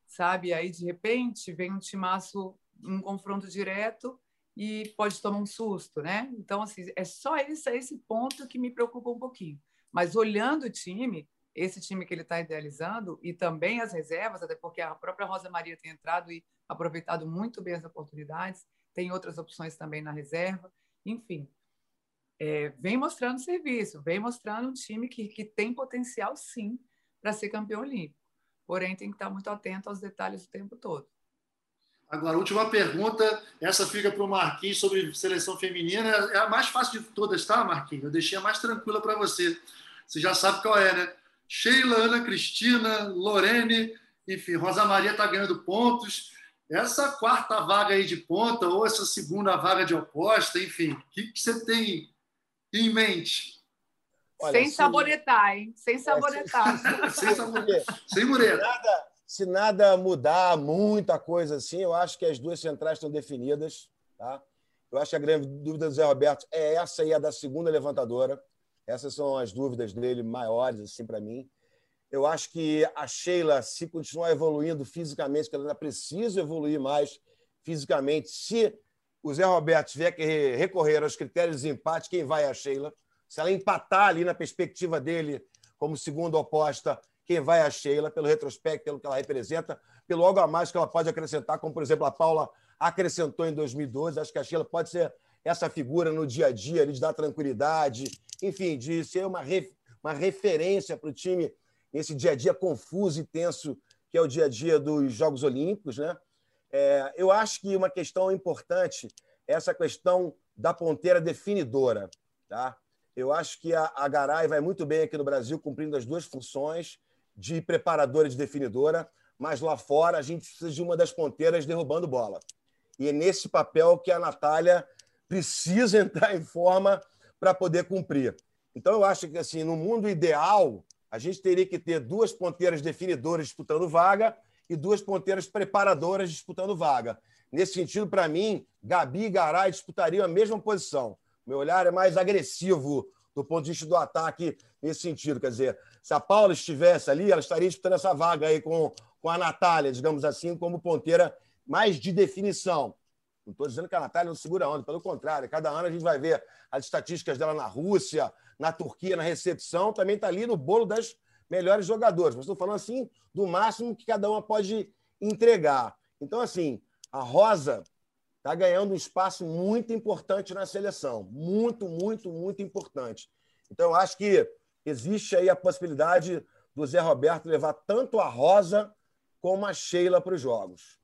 sabe? Aí, de repente, vem um timaço, um confronto direto, e pode tomar um susto, né? Então, assim, é só esse, esse ponto que me preocupa um pouquinho. Mas olhando o time, esse time que ele está idealizando e também as reservas, até porque a própria Rosa Maria tem entrado e aproveitado muito bem as oportunidades, tem outras opções também na reserva, enfim. É, vem mostrando serviço, vem mostrando um time que, que tem potencial, sim, para ser campeão olímpico. Porém, tem que estar muito atento aos detalhes o tempo todo. Agora, última pergunta, essa fica para o Marquinhos sobre seleção feminina. É a mais fácil de todas, tá, Marquinhos? Eu deixei a mais tranquila para você. Você já sabe qual é, né? Sheila, Ana Cristina, Lorene, enfim, Rosa Maria está ganhando pontos. Essa quarta vaga aí de ponta, ou essa segunda vaga de oposta, enfim, o que, que você tem em mente? Olha, sem sabonetar, hein? Sem sabonetar. É, sem, sabonetar. sem mureta. Nada, se nada mudar, muita coisa assim, eu acho que as duas centrais estão definidas. Tá? Eu acho que a grande dúvida do Zé Roberto é essa e a da segunda levantadora. Essas são as dúvidas dele maiores, assim, para mim. Eu acho que a Sheila, se continuar evoluindo fisicamente, que ela precisa evoluir mais fisicamente, se o Zé Roberto tiver que recorrer aos critérios de empate, quem vai é a Sheila. Se ela empatar ali na perspectiva dele como segunda oposta, quem vai é a Sheila, pelo retrospecto, pelo que ela representa, pelo algo a mais que ela pode acrescentar, como, por exemplo, a Paula acrescentou em 2012. Acho que a Sheila pode ser essa figura no dia a dia, de dar tranquilidade, enfim, de ser uma, uma referência para o time nesse dia a dia confuso e tenso que é o dia a dia dos Jogos Olímpicos. Né? É, eu acho que uma questão importante é essa questão da ponteira definidora. Tá? Eu acho que a, a Garay vai muito bem aqui no Brasil, cumprindo as duas funções de preparadora e de definidora, mas lá fora a gente precisa de uma das ponteiras derrubando bola. E é nesse papel que a Natália precisa entrar em forma para poder cumprir. Então, eu acho que, assim, no mundo ideal, a gente teria que ter duas ponteiras definidoras disputando vaga e duas ponteiras preparadoras disputando vaga. Nesse sentido, para mim, Gabi e Garay disputariam a mesma posição. Meu olhar é mais agressivo do ponto de vista do ataque nesse sentido. Quer dizer, se a Paula estivesse ali, ela estaria disputando essa vaga aí com, com a Natália, digamos assim, como ponteira mais de definição. Não estou dizendo que a Natália não segura onda, pelo contrário, cada ano a gente vai ver as estatísticas dela na Rússia, na Turquia, na recepção, também está ali no bolo das melhores jogadoras. Mas estou falando assim do máximo que cada uma pode entregar. Então, assim, a Rosa está ganhando um espaço muito importante na seleção. Muito, muito, muito importante. Então, eu acho que existe aí a possibilidade do Zé Roberto levar tanto a Rosa como a Sheila para os jogos.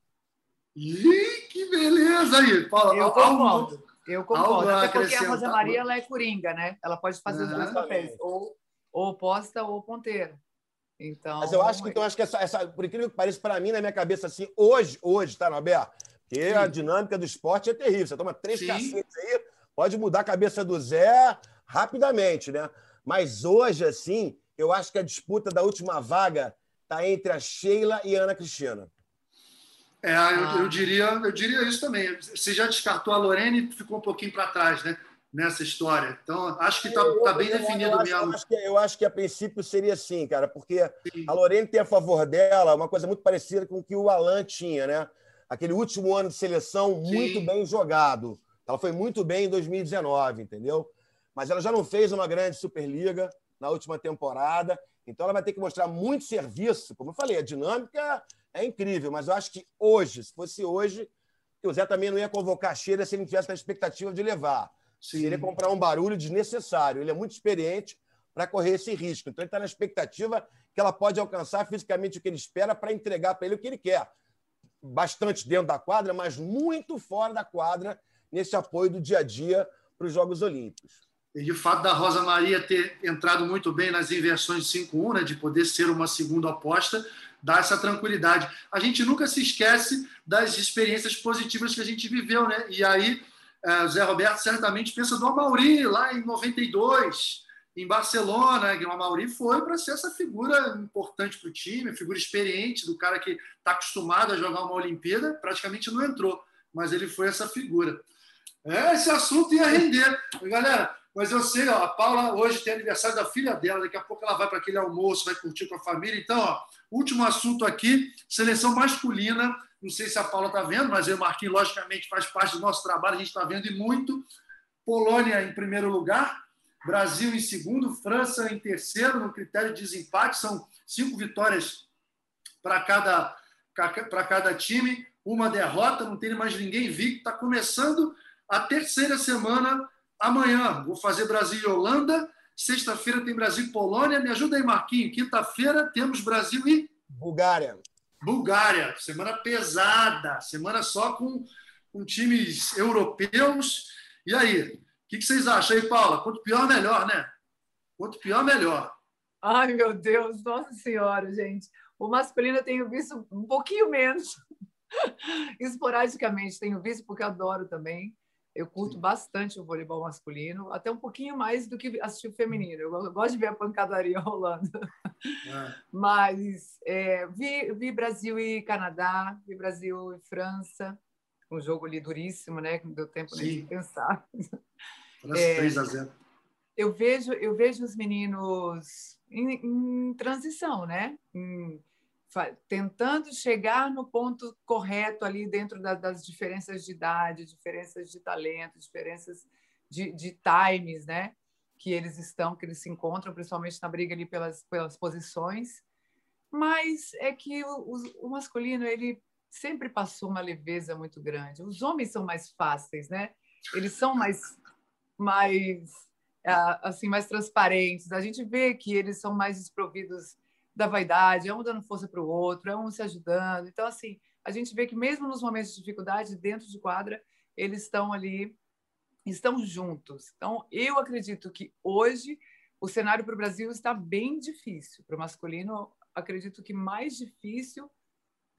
Ih, que beleza aí! Fala, eu concordo. Eu concordo. Até porque a Rosa Maria ela é coringa, né? Ela pode fazer os dois papéis, ou, ou oposta ou ponteira. Então, Mas eu acho que, então, acho que essa, essa, por incrível que pareça, para mim, na minha cabeça, assim, hoje, hoje, tá, Norberto? Porque Sim. a dinâmica do esporte é terrível. Você toma três Sim. cacetes aí, pode mudar a cabeça do Zé rapidamente, né? Mas hoje, assim, eu acho que a disputa da última vaga está entre a Sheila e a Ana Cristina. É, eu, ah. eu, diria, eu diria isso também. Você já descartou a Lorene e ficou um pouquinho para trás, né? Nessa história. Então, acho que está tá bem eu, definido eu acho, mesmo. Eu acho, que, eu acho que a princípio seria assim, cara, porque Sim. a Lorene tem a favor dela uma coisa muito parecida com o que o Alan tinha, né? Aquele último ano de seleção Sim. muito bem jogado. Ela foi muito bem em 2019, entendeu? Mas ela já não fez uma grande Superliga na última temporada. Então ela vai ter que mostrar muito serviço. Como eu falei, a dinâmica é incrível, mas eu acho que hoje, se fosse hoje, o Zé também não ia convocar a Cheira se ele não tivesse a expectativa de levar. Sim. Seria comprar um barulho desnecessário. Ele é muito experiente para correr esse risco. Então, ele está na expectativa que ela pode alcançar fisicamente o que ele espera para entregar para ele o que ele quer. Bastante dentro da quadra, mas muito fora da quadra nesse apoio do dia a dia para os Jogos Olímpicos. E de fato da Rosa Maria ter entrado muito bem nas inversões de 5-1, né, de poder ser uma segunda aposta, dá essa tranquilidade. A gente nunca se esquece das experiências positivas que a gente viveu, né? E aí, o Zé Roberto certamente pensa do Amauri, lá em 92, em Barcelona, que o Amauri foi para ser essa figura importante para o time, figura experiente, do cara que está acostumado a jogar uma Olimpíada, praticamente não entrou, mas ele foi essa figura. É, esse assunto ia render. Galera, mas eu sei, ó, a Paula hoje tem aniversário da filha dela, daqui a pouco ela vai para aquele almoço, vai curtir com a família. Então, ó, último assunto aqui, seleção masculina. Não sei se a Paula está vendo, mas eu, Marquinhos, logicamente, faz parte do nosso trabalho, a gente está vendo e muito. Polônia em primeiro lugar, Brasil em segundo, França em terceiro, no critério de desempate, são cinco vitórias para cada, cada time, uma derrota, não tem mais ninguém visto. Está começando a terceira semana Amanhã vou fazer Brasil e Holanda. Sexta-feira tem Brasil e Polônia. Me ajuda aí, Marquinhos. Quinta-feira temos Brasil e. Bulgária. Bulgária, semana pesada, semana só com, com times europeus. E aí, o que, que vocês acham aí, Paula? Quanto pior, melhor, né? Quanto pior, melhor. Ai, meu Deus, nossa senhora, gente. O masculino eu tenho visto um pouquinho menos. Esporadicamente tenho visto, porque adoro também. Eu curto bastante o voleibol masculino, até um pouquinho mais do que assistir o feminino. Eu gosto de ver a pancadaria rolando. É. Mas é, vi, vi Brasil e Canadá, vi Brasil e França, um jogo ali duríssimo, né? Que não deu tempo Sim. nem de pensar. França é, 3 a 0. Eu vejo, eu vejo os meninos em, em transição, né? Em, tentando chegar no ponto correto ali dentro da, das diferenças de idade, diferenças de talento, diferenças de, de times, né? Que eles estão, que eles se encontram, principalmente na briga ali pelas, pelas posições. Mas é que o, o, o masculino, ele sempre passou uma leveza muito grande. Os homens são mais fáceis, né? Eles são mais, mais assim, mais transparentes. A gente vê que eles são mais desprovidos da vaidade, é um dando força para o outro, é um se ajudando. Então, assim, a gente vê que mesmo nos momentos de dificuldade, dentro de quadra, eles estão ali, estão juntos. Então, eu acredito que hoje o cenário para o Brasil está bem difícil. Para o masculino, acredito que mais difícil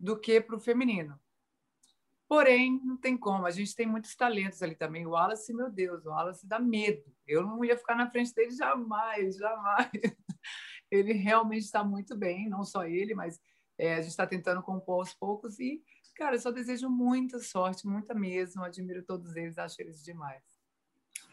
do que para o feminino. Porém, não tem como. A gente tem muitos talentos ali também. O Wallace, meu Deus, o Wallace dá medo. Eu não ia ficar na frente dele jamais, jamais. Ele realmente está muito bem, não só ele, mas é, a gente está tentando compor aos poucos e, cara, eu só desejo muita sorte, muita mesmo, admiro todos eles, acho eles demais.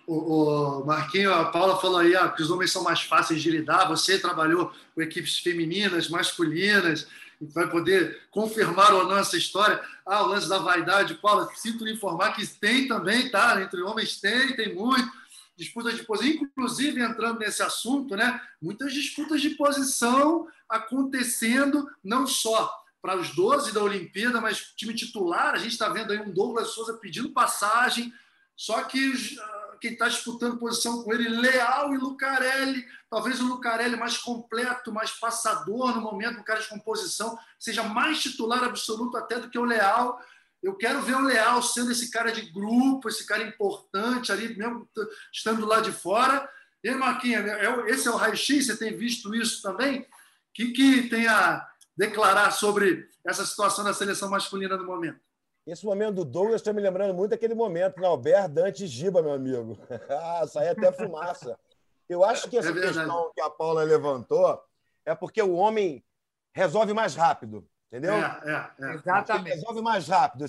O, o Marquinho, a Paula falou aí ah, que os homens são mais fáceis de lidar, você trabalhou com equipes femininas, masculinas, vai poder confirmar ou não essa história. Ah, o lance da vaidade, Paula, sinto lhe informar que tem também, tá? Entre homens tem, tem muito disputas de posição, inclusive entrando nesse assunto, né? Muitas disputas de posição acontecendo, não só para os 12 da Olimpíada, mas time titular. A gente está vendo aí um Douglas Souza pedindo passagem, só que ah, quem está disputando posição com ele, Leal e Lucarelli. Talvez o Lucarelli mais completo, mais passador no momento, um cara de composição, seja mais titular absoluto até do que o Leal. Eu quero ver o Leal sendo esse cara de grupo, esse cara importante ali, mesmo estando lá de fora. E Marquinha, é esse é o raio-x, você tem visto isso também? O que, que tem a declarar sobre essa situação da seleção masculina no momento? Esse momento do Douglas está me lembrando muito daquele momento na Albert Dante Giba, meu amigo. ah, sai até fumaça. Eu acho que essa é questão que a Paula levantou é porque o homem resolve mais rápido. Entendeu? É, é, é. Exatamente. Resolve mais rápido.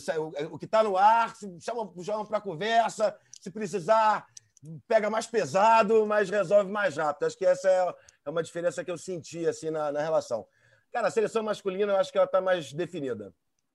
O que está no ar, chama, chama para conversa. Se precisar, pega mais pesado, mas resolve mais rápido. Acho que essa é, é uma diferença que eu senti assim, na, na relação. Cara, a seleção masculina, eu acho que ela está mais definida.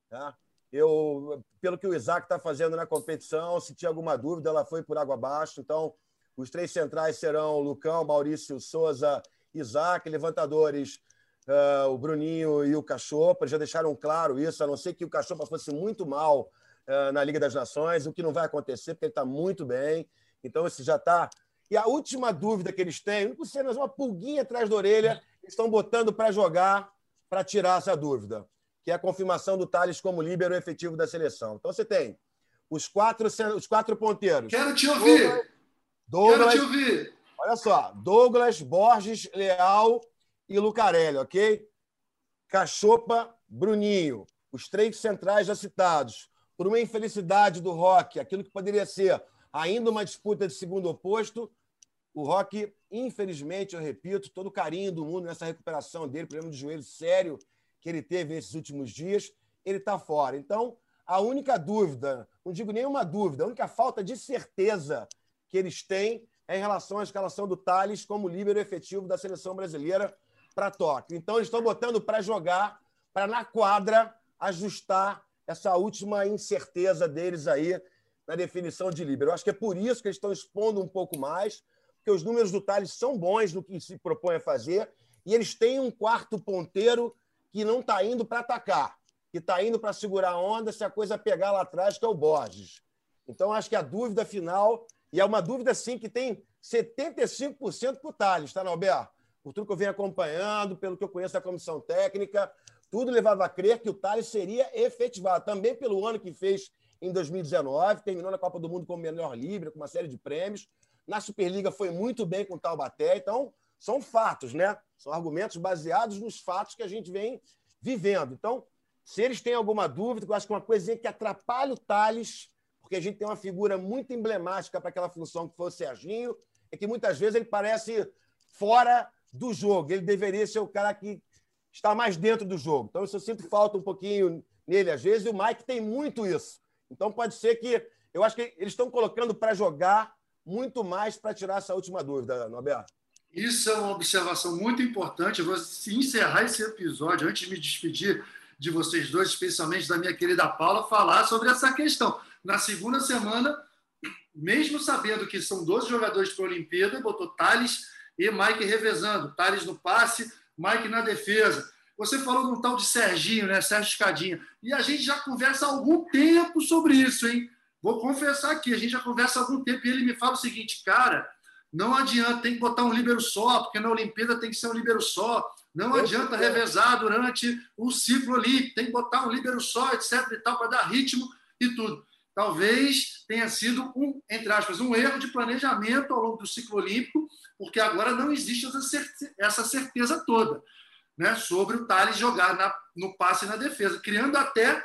Tá? Eu, pelo que o Isaac está fazendo na competição, se tinha alguma dúvida, ela foi por água abaixo. Então, os três centrais serão Lucão, Maurício Souza, Isaac, levantadores uh, o Bruninho e o Cachopa já deixaram claro isso, a não ser que o Cachopa fosse muito mal uh, na Liga das Nações, o que não vai acontecer, porque ele está muito bem. Então, esse já está. E a última dúvida que eles têm, não ser uma pulguinha atrás da orelha, estão botando para jogar, para tirar essa dúvida, que é a confirmação do Thales como líbero efetivo da seleção. Então, você tem os quatro, os quatro ponteiros. Quero te ouvir! Douglas, Quero te ouvir! Olha só, Douglas, Borges, Leal e Lucarelli, ok? Cachopa, Bruninho, os três centrais já citados. Por uma infelicidade do Rock, aquilo que poderia ser ainda uma disputa de segundo oposto, o Rock, infelizmente, eu repito, todo o carinho do mundo nessa recuperação dele, problema de joelho sério que ele teve nesses últimos dias, ele está fora. Então, a única dúvida, não digo nenhuma dúvida, a única falta de certeza que eles têm é em relação à escalação do Thales como líbero efetivo da seleção brasileira para Tóquio. Então, eles estão botando para jogar, para na quadra ajustar essa última incerteza deles aí na definição de líbero. Eu acho que é por isso que eles estão expondo um pouco mais, porque os números do Thales são bons no que se propõe a fazer, e eles têm um quarto ponteiro que não está indo para atacar, que está indo para segurar a onda se a coisa pegar lá atrás, que é o Borges. Então, acho que a dúvida final, e é uma dúvida, sim, que tem 75% para o Thales, tá, Norberto? Por tudo que eu venho acompanhando, pelo que eu conheço da comissão técnica, tudo levava a crer que o Thales seria efetivado, também pelo ano que fez em 2019, terminou na Copa do Mundo como melhor livre, com uma série de prêmios. Na Superliga foi muito bem com o Taubaté, então são fatos, né? São argumentos baseados nos fatos que a gente vem vivendo. Então, se eles têm alguma dúvida, eu acho que uma coisinha que atrapalha o Thales, porque a gente tem uma figura muito emblemática para aquela função que foi o Serginho, é que muitas vezes ele parece fora do jogo. Ele deveria ser o cara que está mais dentro do jogo. Então, isso eu sinto falta um pouquinho nele às vezes, e o Mike tem muito isso. Então, pode ser que. Eu acho que eles estão colocando para jogar muito mais para tirar essa última dúvida, Norberto. Isso é uma observação muito importante. Eu vou encerrar esse episódio, antes de me despedir de vocês dois, especialmente da minha querida Paula, falar sobre essa questão. Na segunda semana, mesmo sabendo que são 12 jogadores para a Olimpíada, botou Thales e Mike revezando. Thales no passe, Mike na defesa. Você falou de um tal de Serginho, né? Sérgio Escadinha. E a gente já conversa há algum tempo sobre isso, hein? Vou confessar aqui, a gente já conversa há algum tempo e ele me fala o seguinte, cara, não adianta, tem que botar um líbero só, porque na Olimpíada tem que ser um líbero só. Não adianta revezar durante o ciclo ali, tem que botar um líbero só, etc. e tal, para dar ritmo e tudo. Talvez tenha sido um, entre aspas, um erro de planejamento ao longo do ciclo olímpico, porque agora não existe essa certeza toda né, sobre o Thales jogar na, no passe e na defesa, criando até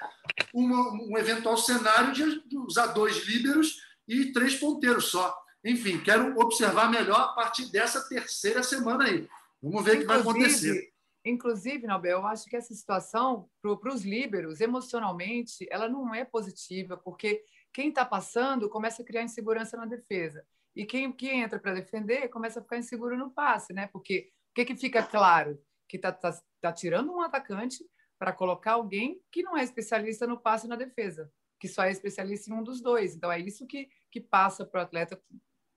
uma, um eventual cenário de usar dois líberos e três ponteiros só. Enfim, quero observar melhor a partir dessa terceira semana aí. Vamos ver o que vai acontecer. Inclusive, Nobel, eu acho que essa situação, para os líberos, emocionalmente, ela não é positiva, porque quem está passando começa a criar insegurança na defesa. E quem, quem entra para defender começa a ficar inseguro no passe, né? Porque o que, que fica claro? Que está tá, tá tirando um atacante para colocar alguém que não é especialista no passe e na defesa, que só é especialista em um dos dois. Então, é isso que, que passa para o atleta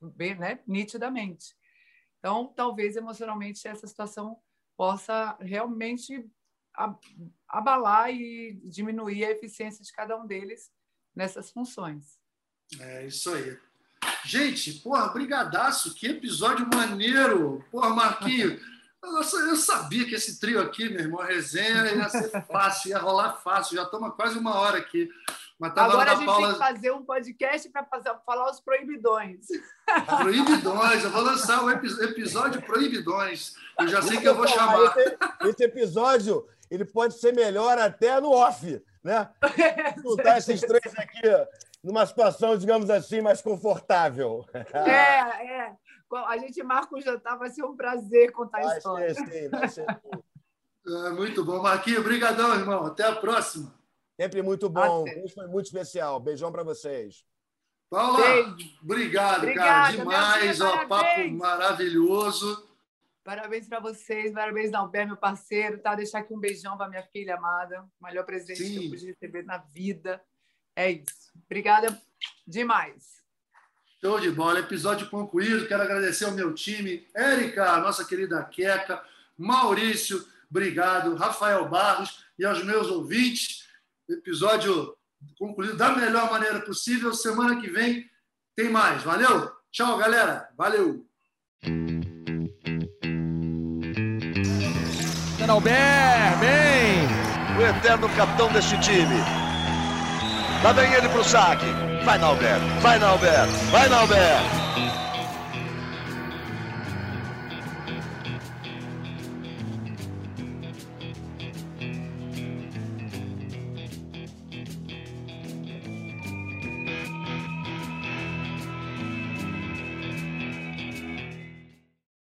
bem, né, nitidamente. Então, talvez emocionalmente essa situação possa realmente abalar e diminuir a eficiência de cada um deles nessas funções. É isso aí. Gente, porra, brigadaço, que episódio maneiro. Porra, Marquinho, eu sabia que esse trio aqui, meu irmão, resenha ia ser fácil, ia rolar fácil. Já toma quase uma hora aqui. Tá Agora a gente Paula... tem que fazer um podcast para falar os proibidões. Proibidões, eu vou lançar o episódio Proibidões. Eu já sei que eu vou chamar. Esse, esse, episódio ele pode ser melhor até no off, né? Juntar esses três aqui numa situação, digamos assim, mais confortável. É, é. A gente marca o jantar, vai ser um prazer contar vai a história. Ser, sim, vai ser. É, muito bom. Marquinhos, obrigadão, irmão. Até a próxima. Sempre muito bom. Isso foi muito especial. Beijão para vocês. Paula, Beijo. obrigado, Obrigada, cara. Demais. Filha, ó, papo maravilhoso. Parabéns para vocês, parabéns, Dalber, meu parceiro. Tá? Deixar aqui um beijão para minha filha amada. O melhor presente Sim. que eu pude receber na vida. É isso. Obrigada demais. Show de bola. Episódio concluído. Quero agradecer ao meu time. Érica, nossa querida Queca. Maurício, obrigado. Rafael Barros e aos meus ouvintes episódio concluído da melhor maneira possível. Semana que vem tem mais. Valeu? Tchau, galera. Valeu. Albert, bem! O eterno capitão deste time. Lá vem ele pro saque. Vai, Nalber. Vai, Nalber. Vai, Nalber.